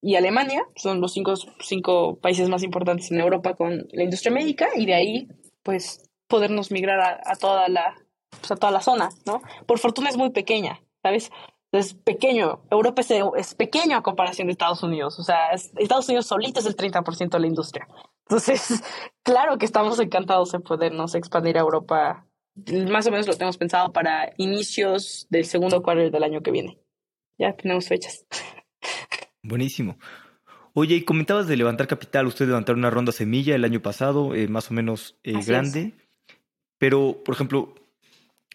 y Alemania. Son los cinco, cinco países más importantes en Europa con la industria médica y de ahí, pues, podernos migrar a, toda la pues, a toda la zona, ¿no? Por fortuna es muy pequeña, ¿sabes? Es pequeño. Europa es, es pequeño a comparación de Estados Unidos. O sea, Estados Unidos solito es el 30% de la industria. Entonces, claro que estamos encantados de podernos expandir a Europa. Más o menos lo tenemos pensado para inicios del segundo cuarto del año que viene ya tenemos fechas. Buenísimo. Oye, y comentabas de levantar capital. Ustedes levantaron una ronda semilla el año pasado, eh, más o menos eh, grande. Pero, por ejemplo,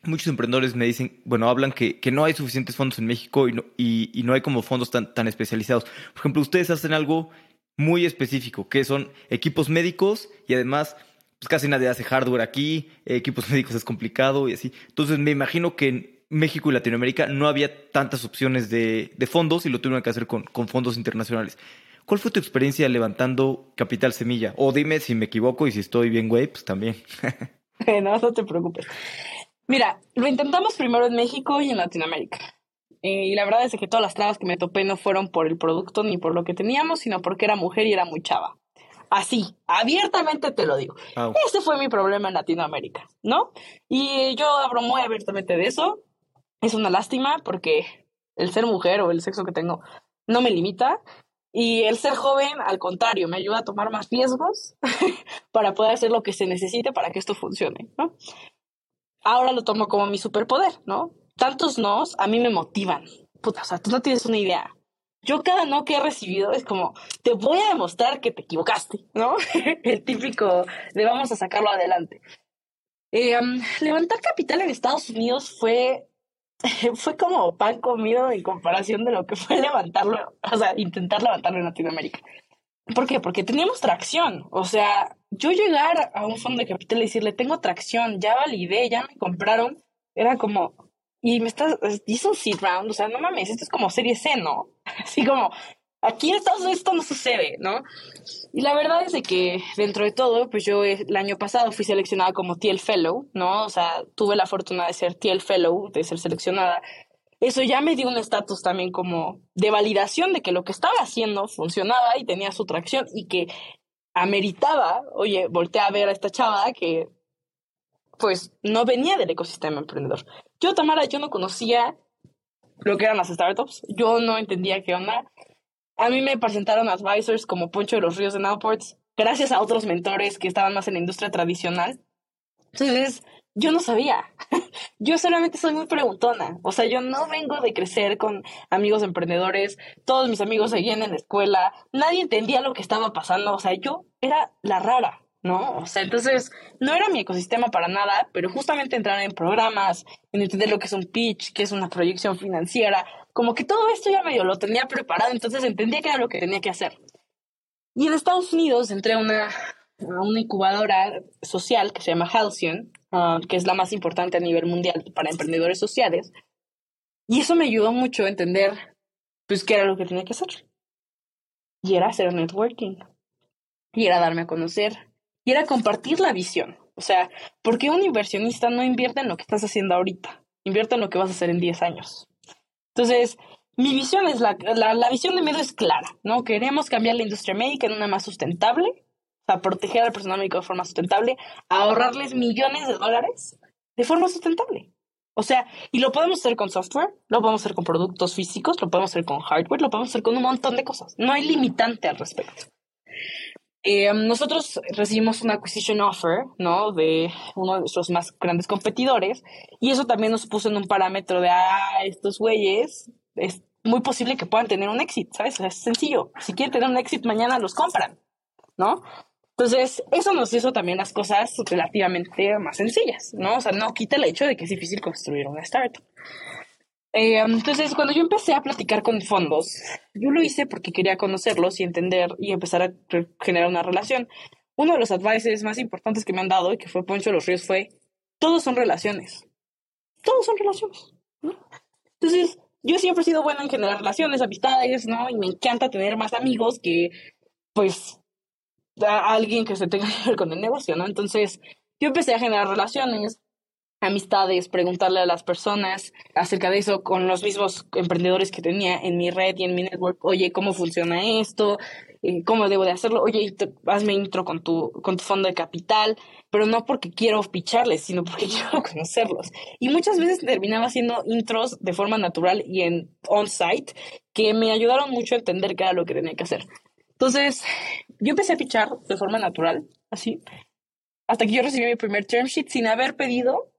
muchos emprendedores me dicen, bueno, hablan que, que no hay suficientes fondos en México y no, y, no hay como fondos tan, tan especializados. Por ejemplo, ustedes hacen algo muy específico, que son equipos médicos y además pues casi nadie hace hardware aquí, equipos médicos es complicado y así. Entonces me imagino que México y Latinoamérica no había tantas opciones de, fondos y lo tuvieron que hacer con, fondos internacionales. ¿Cuál fue tu experiencia levantando Capital Semilla? O dime si me equivoco y si estoy bien, güey, pues también. no, no te preocupes. Mira, lo intentamos primero en México y en Latinoamérica. Eh, y la verdad es que todas las trabas que me topé no fueron por el producto ni por lo que teníamos, sino porque era mujer y era muy chava. Así, abiertamente te lo digo. Ese fue mi problema en Latinoamérica, ¿no? Y yo hablo muy abiertamente de eso es una lástima porque el ser mujer o el sexo que tengo no me limita y el ser joven, al contrario, me ayuda a tomar más riesgos para poder hacer lo que se necesite para que esto funcione, ¿no? Ahora lo tomo como mi superpoder, ¿no? Tantos nos a mí me motivan. Puta, o sea, tú no tienes una idea. Yo cada no que he recibido es como, te voy a demostrar que te equivocaste, ¿no? el típico de vamos a sacarlo adelante. Eh, levantar capital en Estados Unidos fue fue como pan comido en comparación de lo que fue levantarlo, o sea, intentar levantarlo en Latinoamérica. ¿Por qué? Porque teníamos tracción. O sea, yo llegar a un fondo de capital y decirle, tengo tracción, ya validé, ya me compraron, era como, y me estás, hizo un seed round, o sea, no mames, esto es como serie C, ¿no? Así como, aquí en Estados Unidos esto no sucede, ¿no? Y la verdad es de que dentro de todo, pues yo el año pasado fui seleccionada como TL Fellow, ¿no? O sea, tuve la fortuna de ser TL Fellow, de ser seleccionada. Eso ya me dio un estatus también como de validación de que lo que estaba haciendo funcionaba y tenía su tracción y que ameritaba, oye, volteé a ver a esta chava que pues no venía del ecosistema emprendedor. Yo, Tamara, yo no conocía lo que eran las startups, yo no entendía qué onda a mí me presentaron advisors como Poncho de los Ríos de Nowports gracias a otros mentores que estaban más en la industria tradicional. Entonces, yo no sabía. yo solamente soy muy preguntona. O sea, yo no vengo de crecer con amigos emprendedores. Todos mis amigos seguían en la escuela. Nadie entendía lo que estaba pasando. O sea, yo era la rara, ¿no? O sea, entonces no era mi ecosistema para nada, pero justamente entrar en programas, en entender lo que es un pitch, qué es una proyección financiera, como que todo esto ya medio lo tenía preparado, entonces entendía que era lo que tenía que hacer. Y en Estados Unidos entré a una, una incubadora social que se llama Halcyon, Ah, que es la más importante a nivel mundial para emprendedores sociales. Y eso me ayudó mucho a entender, pues, qué era lo que tenía que hacer. Y era hacer networking. Y era darme a conocer. Y era compartir la visión. O sea, ¿por qué un inversionista no invierte en lo que estás haciendo ahorita? Invierte en lo que vas a hacer en 10 años. Entonces, mi visión es la, la, visión de Medo es clara, ¿no? Queremos cambiar la industria médica en una más sustentable o proteger al personal médico de forma sustentable, ahorrarles millones de dólares de forma sustentable. O sea, y lo podemos hacer con software, lo podemos hacer con productos físicos, lo podemos hacer con hardware, lo podemos hacer con un montón de cosas. No hay limitante al respecto. Eh, nosotros recibimos una acquisition offer, ¿no? De uno de nuestros más grandes competidores y eso también nos puso en un parámetro de, ah, estos güeyes, es muy posible que puedan tener un éxito, ¿sabes? es sencillo. Si quieren tener un éxito mañana los compran, ¿no? Entonces, eso nos hizo también las cosas relativamente más sencillas, ¿no? O sea, no quita el hecho de que es difícil construir una startup. Eh, entonces, cuando yo empecé a platicar con fondos, yo lo hice porque quería conocerlos y entender y empezar a generar una relación. Uno de los advices más importantes que me han dado y que fue Poncho de los Ríos fue, todos son relaciones. Todos son relaciones. ¿no? Entonces, yo siempre he sido buena en generar relaciones, amistades, ¿no? Y me encanta tener más amigos que, pues, a alguien que se tenga que ver con el negocio, ¿no? Entonces, yo empecé a generar relaciones, amistades, preguntarle a las personas acerca de eso con los mismos emprendedores que tenía en mi red y en mi network. Oye, ¿cómo funciona esto? Eh, ¿Cómo debo de hacerlo? Oye, hazme intro con tu, con tu fondo de capital, pero no porque quiero picharles, sino porque quiero conocerlos. Y muchas veces terminaba haciendo intros de forma natural y en on-site que me ayudaron mucho a entender qué era lo que tenía que hacer. Entonces, yo empecé a fichar de forma natural, así, hasta que yo recibí mi primer term sheet sin haber pedido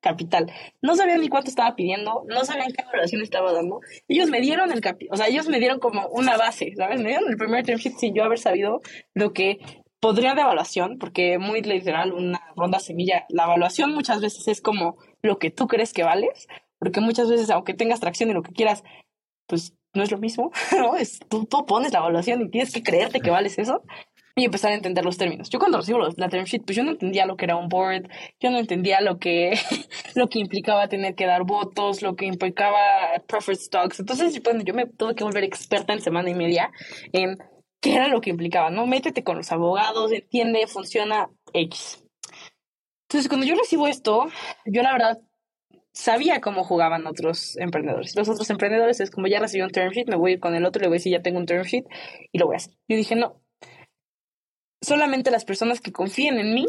capital. No sabía ni cuánto estaba pidiendo, no sabían qué evaluación estaba dando. Ellos me dieron el capital, o sea, ellos me dieron como una base, ¿sabes? Me dieron el primer term sheet sin yo haber sabido lo que podría de evaluación, porque muy literal, una ronda semilla, la evaluación muchas veces es como lo que tú crees que vales, porque muchas veces, aunque tengas tracción y lo que quieras, pues no es lo mismo, ¿no? Es, tú, tú pones la evaluación y tienes que creerte que vales eso y empezar a entender los términos. Yo cuando recibo la term sheet, pues yo no entendía lo que era un board, yo no entendía lo que, lo que implicaba tener que dar votos, lo que implicaba preferred stocks. Entonces, bueno, yo me tuve que volver experta en semana y media en qué era lo que implicaba, ¿no? Métete con los abogados, entiende, funciona X. Entonces, cuando yo recibo esto, yo la verdad sabía cómo jugaban otros emprendedores. Los otros emprendedores es como ya recibí un term sheet, me voy a ir con el otro, le voy a decir ya tengo un term sheet y lo voy a hacer. Yo dije, no, solamente las personas que confíen en mí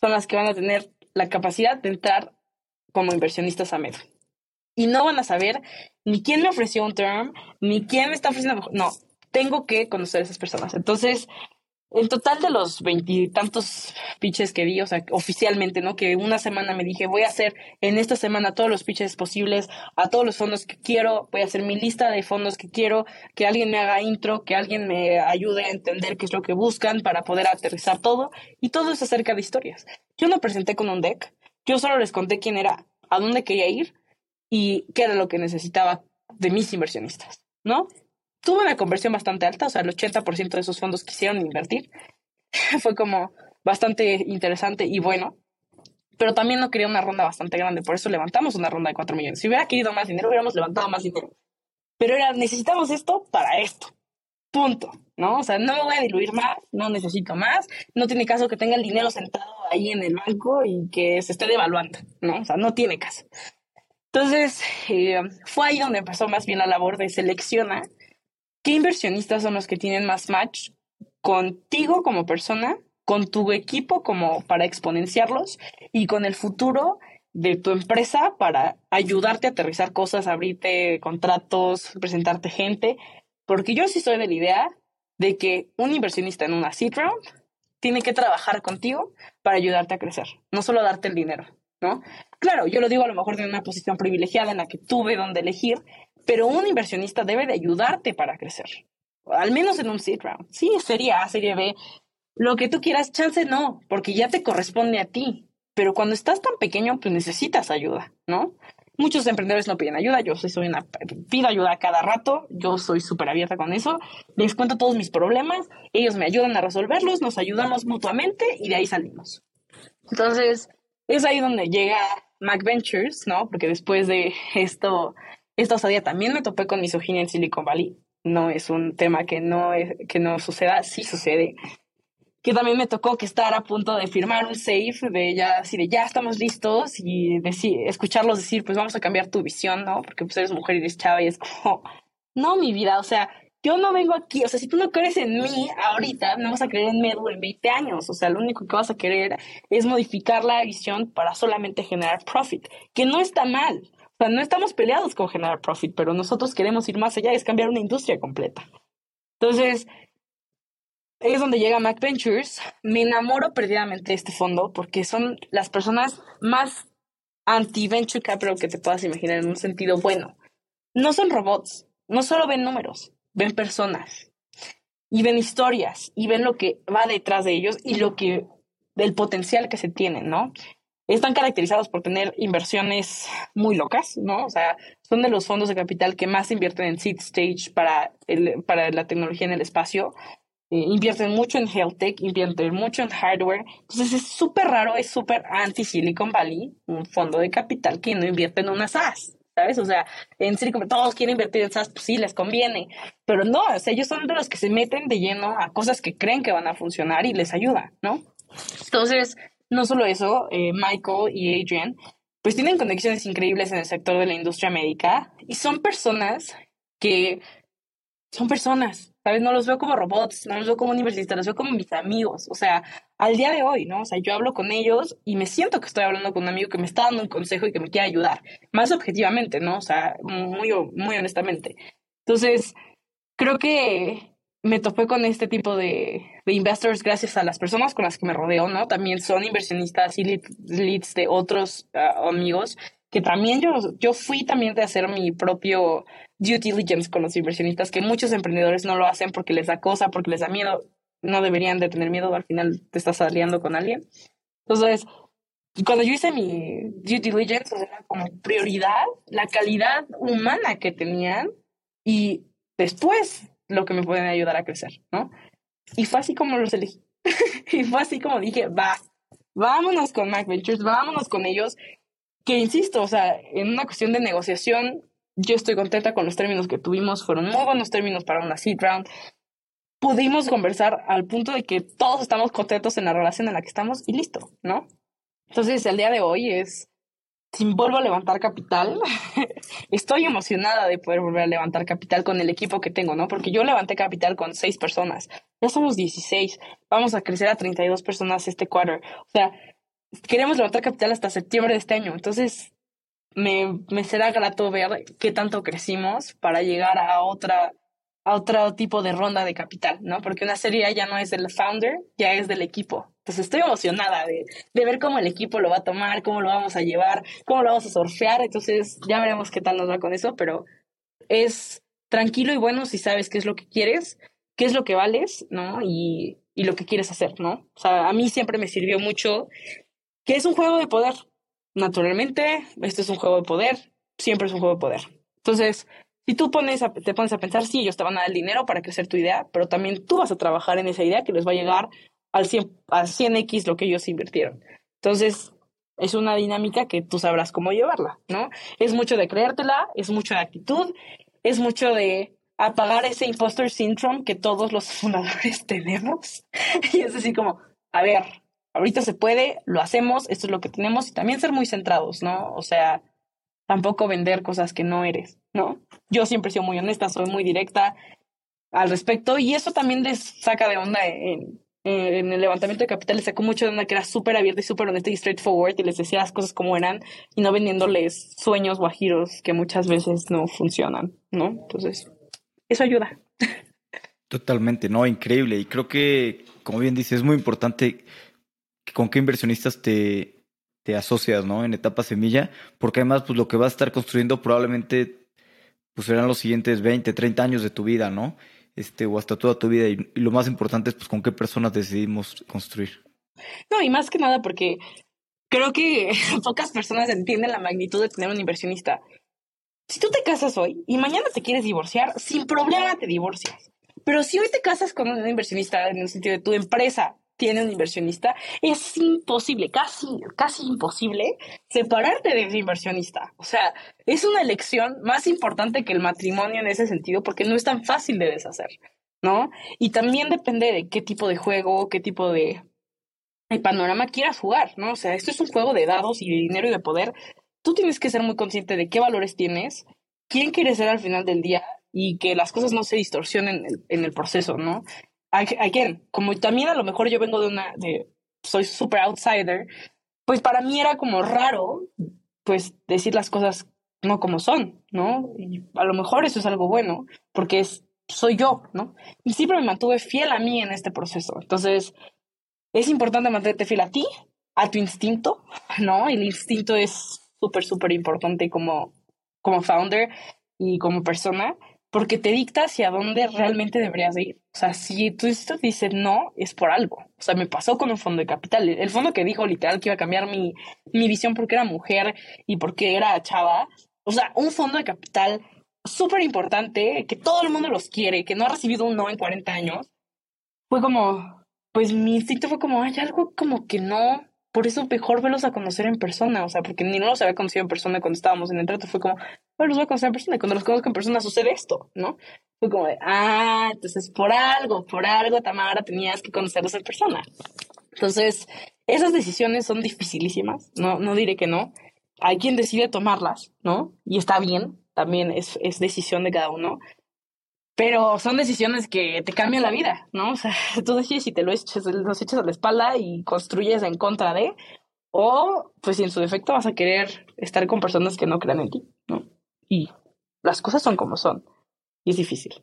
son las que van a tener la capacidad de entrar como inversionistas a Medo. Y no van a saber ni quién me ofreció un term, ni quién me está ofreciendo. No, tengo que conocer a esas personas. Entonces, en total de los veintitantos pitches que di, o sea, oficialmente, ¿no? Que una semana me dije, voy a hacer en esta semana todos los pitches posibles a todos los fondos que quiero, voy a hacer mi lista de fondos que quiero, que alguien me haga intro, que alguien me ayude a entender qué es lo que buscan para poder aterrizar todo. Y todo es acerca de historias. Yo no presenté con un deck, yo solo les conté quién era, a dónde quería ir y qué era lo que necesitaba de mis inversionistas, ¿no? Tuve una conversión bastante alta, o sea, el 80% de esos fondos quisieron invertir. Fue como bastante interesante y bueno, pero también no quería una ronda bastante grande, por eso levantamos una ronda de 4 millones. Si hubiera querido más dinero, hubiéramos levantado más dinero. Pero era, necesitamos esto para esto. Punto, ¿no? O sea, no me voy a diluir más, no necesito más, no tiene caso que tenga el dinero sentado ahí en el banco y que se esté devaluando, ¿no? O sea, no tiene caso. Entonces, eh, fue ahí donde empezó más bien la labor de seleccionar ¿qué inversionistas son los que tienen más match contigo como persona, con tu equipo como para exponenciarlos y con el futuro de tu empresa para ayudarte a aterrizar cosas, abrirte contratos, presentarte gente? Porque yo sí soy de la idea de que un inversionista en una seed round tiene que trabajar contigo para ayudarte a crecer, no solo darte el dinero, ¿no? Claro, yo lo digo a lo mejor de una posición privilegiada en la que tuve donde elegir, pero un inversionista debe de ayudarte para crecer, al menos en un seed round. Sí, serie A, serie B, lo que tú quieras, chance no, porque ya te corresponde a ti. Pero cuando estás tan pequeño, pues necesitas ayuda, ¿no? Muchos emprendedores no piden ayuda, yo soy una, pido ayuda cada rato, yo soy súper abierta con eso, les cuento todos mis problemas, ellos me ayudan a resolverlos, nos ayudamos mutuamente y de ahí salimos. Entonces, es ahí donde llega Mac Ventures, ¿no? Porque después de esto, esta osadía también me topé con misoginia en Silicon Valley. No es un tema que no, es, que no suceda, sí sucede que también me tocó que estar a punto de firmar un safe de ya así de ya estamos listos y decir, escucharlos decir pues vamos a cambiar tu visión, ¿no? Porque pues eres mujer y eres chava y es como, no mi vida, o sea, yo no vengo aquí, o sea, si tú no crees en mí ahorita, no vas a creer en Medu en 20 años, o sea, lo único que vas a querer es modificar la visión para solamente generar profit, que no está mal. Sea, no estamos peleados con generar profit, pero nosotros queremos ir más allá, es cambiar una industria completa. Entonces, es donde llega Mac Ventures. Me enamoro perdidamente de este fondo porque son las personas más anti-venture capital que te puedas imaginar en un sentido bueno. No son robots, no solo ven números, ven personas y ven historias y ven lo que va detrás de ellos y lo que del potencial que se tienen, ¿no? Están caracterizados por tener inversiones muy locas, ¿no? O sea, son de los fondos de capital que más invierten en seed stage para, el, para la tecnología en el espacio. Eh, invierten mucho en health tech, invierten mucho en hardware. Entonces es súper raro, es súper anti-Silicon Valley, un fondo de capital que no invierte en una SaaS. ¿Sabes? O sea, en Silicon todos quieren invertir en SaaS, pues sí, les conviene. Pero no, o sea, ellos son de los que se meten de lleno a cosas que creen que van a funcionar y les ayuda, ¿no? Entonces, no solo eso, eh, Michael y Adrian, pues tienen conexiones increíbles en el sector de la industria médica y son personas que son personas, ¿sabes? No los veo como robots, no los veo como universitarios, los veo como mis amigos, o sea, al día de hoy, ¿no? O sea, yo hablo con ellos y me siento que estoy hablando con un amigo que me está dando un consejo y que me quiere ayudar, más objetivamente, ¿no? O sea, muy, muy honestamente. Entonces, creo que me topé con este tipo de, de investors gracias a las personas con las que me rodeo, ¿no? También son inversionistas y leads de otros ah, amigos que también yo, yo fui también de hacer mi propio due diligence con los inversionistas, que muchos emprendedores no lo hacen porque les da cosa, porque les da miedo. No deberían de tener miedo, al final te estás aliando con alguien. Entonces, cuando yo hice mi due diligence, era como prioridad la calidad humana que tenían y después lo que me pueden ayudar a crecer, ¿no? Y fue así como los elegí. y fue así como dije, va, vámonos con Mac Ventures, vámonos con ellos que insisto, o sea, en una cuestión de negociación, yo estoy contenta con los términos que tuvimos, fueron muy buenos términos para una seed round. Pudimos conversar al punto de que todos estamos contentos en la relación en la que estamos y listo, ¿no? Entonces, el día de hoy es, si vuelvo a levantar capital, estoy emocionada de poder volver a levantar capital con el equipo que tengo, ¿no? Porque yo levanté capital con seis personas, ya somos 16, vamos a crecer a 32 personas este quarter. O sea, queremos levantar capital hasta septiembre de este año. Entonces, me, me será grato ver qué tanto crecimos para llegar a otra a otro tipo de ronda de capital, ¿no? Porque una serie ya no es del founder, ya es del equipo. Entonces estoy emocionada de, ver cómo el equipo lo va a tomar, cómo lo vamos a llevar, cómo lo vamos a surfear. Entonces ya veremos qué tal nos va con eso, pero es tranquilo y bueno si sabes qué es lo que quieres, qué es lo que vales, ¿no? Y, y lo que quieres hacer, ¿no? O sea, a mí siempre me sirvió mucho que es un juego de poder. Naturalmente, este es un juego de poder, siempre es un juego de poder. Entonces, si tú pones te pones a pensar, sí, ellos te van a dar el dinero para crecer tu idea, pero también tú vas a trabajar en esa idea que les va a llegar al 100, a 100x lo que ellos invirtieron. Entonces, es una dinámica que tú sabrás cómo llevarla, ¿no? Es mucho de creértela, es mucho de actitud, es mucho de apagar ese imposter syndrome que todos los fundadores tenemos. y es decir, como, a ver, ahorita se puede, lo hacemos, esto es lo que tenemos y también ser muy centrados, ¿no? O sea, tampoco vender cosas que no eres, ¿no? Yo siempre he sido muy honesta, soy muy directa al respecto y eso también les saca de onda en, en el levantamiento de capital, les sacó mucho de onda que era súper abierta y súper honesta y straightforward y les decía las cosas como eran y no vendiéndoles sueños guajiros que muchas veces no funcionan, ¿no? Entonces, eso ayuda. Totalmente, no, increíble. Y creo que, como bien dices, es muy importante con qué inversionistas te, te asocias, ¿no? En etapa semilla, porque además, pues lo que vas a estar construyendo probablemente, pues serán los siguientes 20, 30 años de tu vida, ¿no? Este, o hasta toda tu vida. Y, lo más importante es, pues, con qué personas decidimos construir. No, y más que nada porque creo que pocas personas entienden la magnitud de tener un inversionista. Si tú te casas hoy y mañana te quieres divorciar, sin problema te divorcias. Pero si hoy te casas con un inversionista en el sentido de tu empresa tiene un inversionista, es imposible, casi, casi imposible separarte de ese inversionista. O sea, es una elección más importante que el matrimonio en ese sentido porque no es tan fácil de deshacer, ¿no? Y también depende de qué tipo de juego, qué tipo de, panorama quieras jugar, ¿no? O sea, esto es un juego de dados y de dinero y de poder. Tú tienes que ser muy consciente de qué valores tienes, quién quieres ser al final del día y que las cosas no se distorsionen en el, proceso, ¿no? Again, como también a lo mejor yo vengo de una, de, soy super outsider, pues para mí era como raro, pues decir las cosas no como son, ¿no? Y a lo mejor eso es algo bueno, porque es, soy yo, ¿no? Y siempre me mantuve fiel a mí en este proceso. Entonces, es importante mantenerte fiel a ti, a tu instinto, ¿no? El instinto es súper, súper importante como, como founder y como persona porque te dicta hacia dónde realmente deberías ir. O sea, si tú dices no, es por algo. O sea, me pasó con un fondo de capital. El fondo que dijo literal que iba a cambiar mi, mi visión porque era mujer y porque era chava. O sea, un fondo de capital súper importante, que todo el mundo los quiere, que no ha recibido un no en 40 años. Fue como, pues mi instinto fue como, hay algo como que no, por eso mejor verlos a conocer en persona, o sea, porque ni no los había conocido en persona cuando estábamos en el trato, fue como, bueno, los voy a conocer en persona, y cuando los conozco en persona sucede esto, ¿no? Fue como de, ah, entonces por algo, por algo, Tamara, tenías que conocerlos en persona. Entonces, esas decisiones son dificilísimas, no, no diré que no. Hay quien decide tomarlas, ¿no? Y está bien, también es, es decisión de cada uno pero son decisiones que te cambian la vida, ¿no? O sea, tú decides si te lo echas, los echas a la espalda y construyes en contra de, o pues en su defecto vas a querer estar con personas que no crean en ti, ¿no? Y las cosas son como son, y es difícil.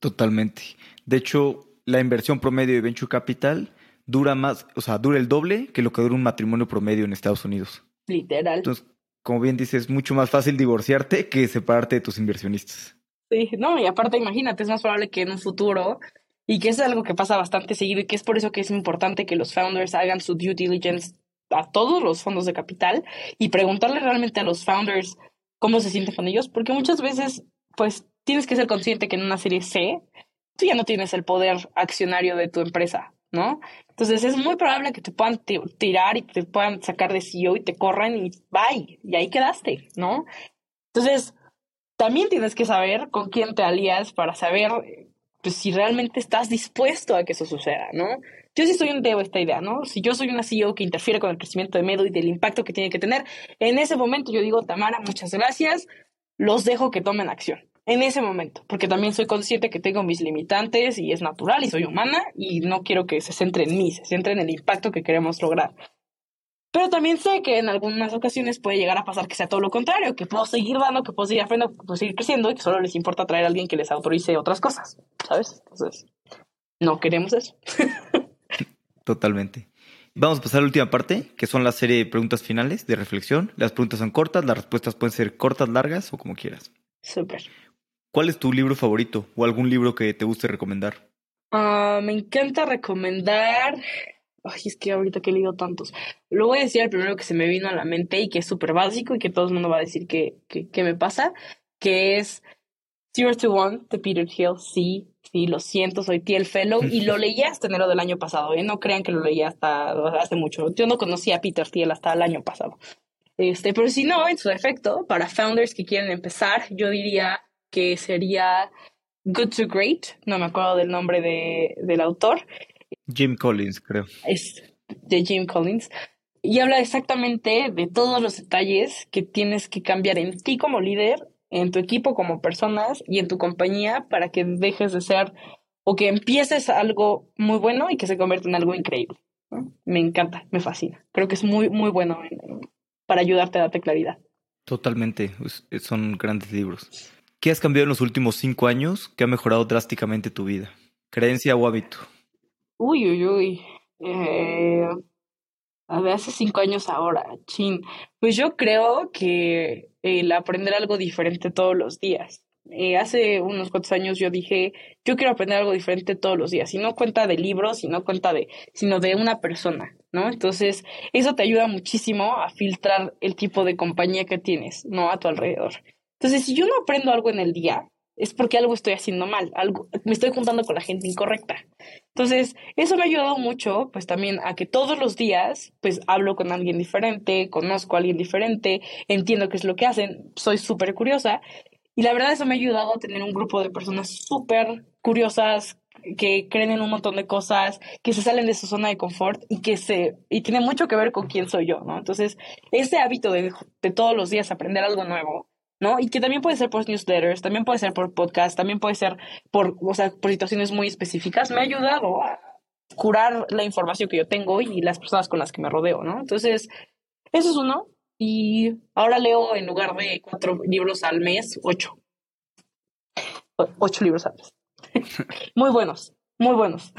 Totalmente. De hecho, la inversión promedio de Venture Capital dura más, o sea, dura el doble que lo que dura un matrimonio promedio en Estados Unidos. Literal. Entonces, como bien dices, es mucho más fácil divorciarte que separarte de tus inversionistas. Sí, no, y aparte imagínate, es más probable que en un futuro, y que es algo que pasa bastante seguido y que es por eso que es importante que los founders hagan su due diligence a todos los fondos de capital y preguntarle realmente a los founders cómo se sienten con ellos, porque muchas veces, pues, tienes que ser consciente que en una serie C, tú ya no tienes el poder accionario de tu empresa, ¿no? Entonces es muy probable que te puedan tirar y te puedan sacar de CEO y te corran y bye, y ahí quedaste, ¿no? Entonces, también tienes que saber con quién te alías para saber pues, si realmente estás dispuesto a que eso suceda, ¿no? Yo sí soy un de esta idea, ¿no? Si yo soy una CEO que interfiere con el crecimiento de Medo y del impacto que tiene que tener, en ese momento yo digo, Tamara, muchas gracias, los dejo que tomen acción. En ese momento, porque también soy consciente que tengo mis limitantes y es natural y soy humana y no quiero que se centre en mí, se centre en el impacto que queremos lograr. Pero también sé que en algunas ocasiones puede llegar a pasar que sea todo lo contrario, que puedo seguir dando, que puedo seguir aprendiendo, que puedo seguir creciendo y que solo les importa traer a alguien que les autorice otras cosas, ¿sabes? Entonces, no queremos eso. Totalmente. Vamos a pasar a la última parte, que son la serie de preguntas finales de reflexión. Las preguntas son cortas, las respuestas pueden ser cortas, largas o como quieras. Súper. ¿Cuál es tu libro favorito o algún libro que te guste recomendar? Ah, me encanta recomendar Ay, es que ahorita que he leído tantos. Lo voy a decir el primero que se me vino a la mente y que es súper básico y que todo el mundo va a decir que, que, me pasa, que es Zero to One de Peter Thiel. Sí, sí, lo siento, soy Thiel Fellow y lo leí hasta enero del año pasado. ¿eh? No crean que lo leí hasta hace mucho. Yo no conocía a Peter Thiel hasta el año pasado. Este, pero si no, en su efecto, para founders que quieren empezar, yo diría que sería Good to Great, no me acuerdo del nombre de, del autor, Jim Collins, creo. Es de Jim Collins. Y habla exactamente de todos los detalles que tienes que cambiar en ti como líder, en tu equipo como personas y en tu compañía para que dejes de ser o que empieces algo muy bueno y que se convierta en algo increíble. Me encanta, me fascina. Creo que es muy, muy bueno para ayudarte a darte claridad. Totalmente, son grandes libros. ¿Qué has cambiado en los últimos cinco años que ha mejorado drásticamente tu vida? ¿Creencia o hábito? Uy, uy, uy. Eh, ver, hace cinco años ahora, chin. Pues yo creo que el aprender algo diferente todos los días. Eh, hace unos cuantos años yo dije, yo quiero aprender algo diferente todos los días, y no cuenta de libros, y no cuenta de, sino de una persona, ¿no? Entonces, eso te ayuda muchísimo a filtrar el tipo de compañía que tienes, ¿no? A tu alrededor. Entonces, si yo no aprendo algo en el día, es porque algo estoy haciendo mal, algo, me estoy juntando con la gente incorrecta. Entonces, eso me ha ayudado mucho, pues también a que todos los días, pues hablo con alguien diferente, conozco a alguien diferente, entiendo qué es lo que hacen, soy súper curiosa. Y la verdad eso me ha ayudado a tener un grupo de personas súper curiosas, que creen en un montón de cosas, que se salen de su zona de confort y que se, y tiene mucho que ver con quién soy yo, ¿no? Entonces, ese hábito de, de todos los días aprender algo nuevo, ¿no? Y que también puede ser por newsletters, también puede ser por podcast, también puede ser por, o sea, por situaciones muy específicas, me ha ayudado a curar la información que yo tengo y las personas con las que me rodeo, ¿no? Entonces, eso es uno. Y ahora leo en lugar de cuatro libros al mes, ocho. Ocho libros al mes. muy buenos, muy buenos.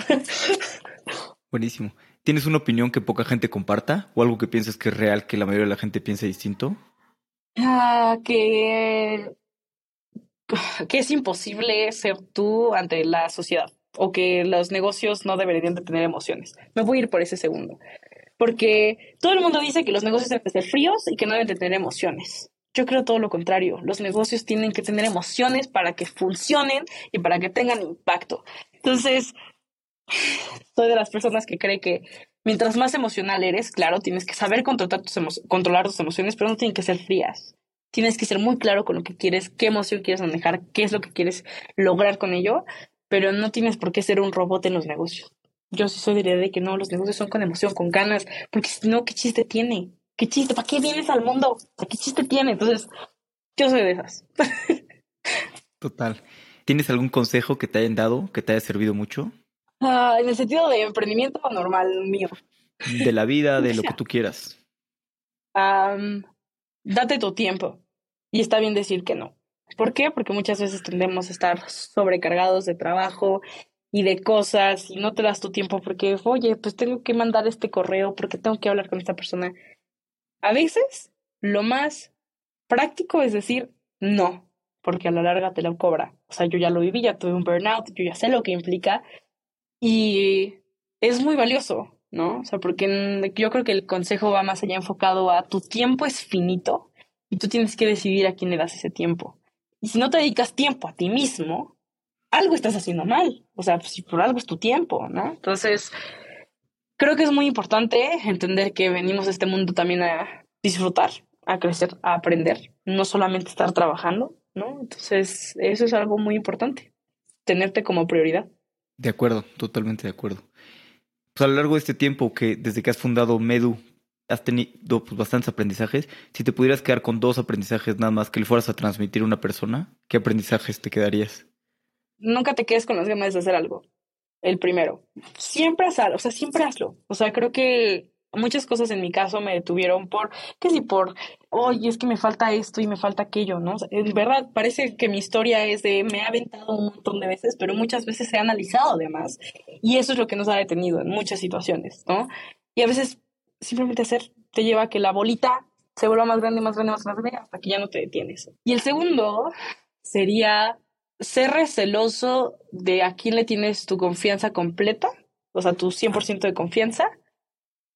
Buenísimo. ¿Tienes una opinión que poca gente comparta o algo que piensas que es real que la mayoría de la gente piensa distinto? Ah, que, que es imposible ser tú ante la sociedad o que los negocios no deberían de tener emociones. Me voy a ir por ese segundo. Porque todo el mundo dice que los negocios deben ser fríos y que no deben de tener emociones. Yo creo todo lo contrario. Los negocios tienen que tener emociones para que funcionen y para que tengan impacto. Entonces, soy de las personas que cree que Mientras más emocional eres, claro, tienes que saber controlar tus, controlar tus emociones, pero no tienen que ser frías. Tienes que ser muy claro con lo que quieres, qué emoción quieres manejar, qué es lo que quieres lograr con ello, pero no tienes por qué ser un robot en los negocios. Yo sí soy de la idea de que no, los negocios son con emoción, con ganas, porque si no, ¿qué chiste tiene? ¿Qué chiste? ¿Para qué vienes al mundo? ¿Qué chiste tiene? Entonces, yo soy de esas. Total. ¿Tienes algún consejo que te hayan dado, que te haya servido mucho? Ah, en el sentido de emprendimiento normal mío. De la vida, de lo que tú quieras. date tu tiempo. Y está bien decir que no. ¿Por qué? Porque muchas veces tendemos a estar sobrecargados de trabajo y de cosas y no te das tu tiempo porque, oye, pues tengo que mandar este correo porque tengo que hablar con esta persona. A veces lo más práctico es decir no, porque a la larga te lo cobra. O sea, yo ya lo viví, ya tuve un burnout, yo ya sé lo que implica y es muy valioso, ¿no? O sea, porque yo creo que el consejo va más allá enfocado a tu tiempo es finito y tú tienes que decidir a quién le das ese tiempo. Y si no te dedicas tiempo a ti mismo, algo estás haciendo mal. O sea, si por algo es tu tiempo, ¿no? Entonces, creo que es muy importante entender que venimos a este mundo también a disfrutar, a crecer, a aprender, no solamente estar trabajando, ¿no? Entonces, eso es algo muy importante, tenerte como prioridad. De acuerdo, totalmente de acuerdo. Pues a lo largo de este tiempo que desde que has fundado Medu has tenido pues, bastantes aprendizajes. Si te pudieras quedar con dos aprendizajes nada más que le fueras a transmitir a una persona, ¿qué aprendizajes te quedarías? Nunca te quedes con las ganas de hacer algo. El primero. Siempre hazlo, o sea, siempre hazlo. O sea, creo que muchas cosas en mi caso me detuvieron por, que si por, oye, es que me falta esto y me falta aquello, ¿no? en verdad, parece que mi historia es de, me ha aventado un montón de veces, pero muchas veces he analizado además. Y eso es lo que nos ha detenido en muchas situaciones, ¿no? Y a veces simplemente hacer te lleva a que la bolita se vuelva más grande, más grande, más grande, hasta que ya no te detienes. Y el segundo sería ser receloso de a quién le tienes tu confianza completa, o sea, tu 100% de confianza,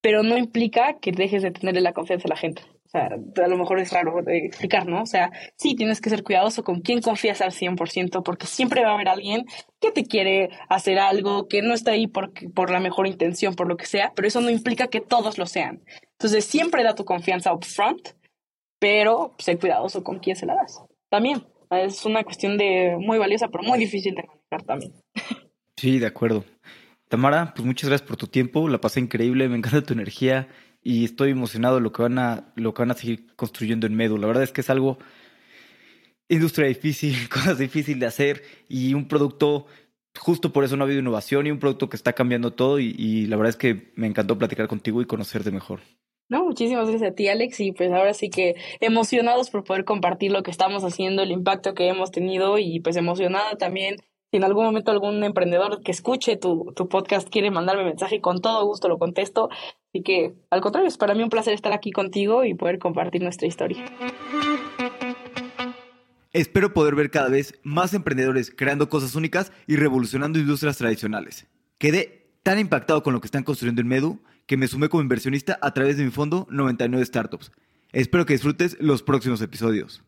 pero no implica que dejes de tenerle la confianza a la gente. O sea, a lo mejor es raro de explicar, ¿no? O sea, sí tienes que ser cuidadoso con quién confías al 100%, porque siempre va a haber alguien que te quiere hacer algo, que no está ahí por, por la mejor intención, por lo que sea, pero eso no implica que todos lo sean. Entonces, siempre da tu confianza upfront, pero sé cuidadoso con quién se la das. También, es una cuestión de muy valiosa, pero muy difícil de manejar también. Sí, de acuerdo. Tamara, pues muchas gracias por tu tiempo, la pasé increíble, me encanta tu energía y estoy emocionado de lo que van a, lo que van a seguir construyendo en Medu. La verdad es que es algo, industria difícil, cosas difíciles de hacer y un producto, justo por eso no ha habido innovación y un producto que está cambiando todo y, y la verdad es que me encantó platicar contigo y conocerte mejor. No, muchísimas gracias a ti, Alex, y pues ahora sí que emocionados por poder compartir lo que estamos haciendo, el impacto que hemos tenido y pues emocionada también si en algún momento algún emprendedor que escuche tu, tu podcast quiere mandarme mensaje, con todo gusto lo contesto. Así que, al contrario, es para mí un placer estar aquí contigo y poder compartir nuestra historia. Espero poder ver cada vez más emprendedores creando cosas únicas y revolucionando industrias tradicionales. Quedé tan impactado con lo que están construyendo en Medu que me sumé como inversionista a través de mi fondo 99 Startups. Espero que disfrutes los próximos episodios.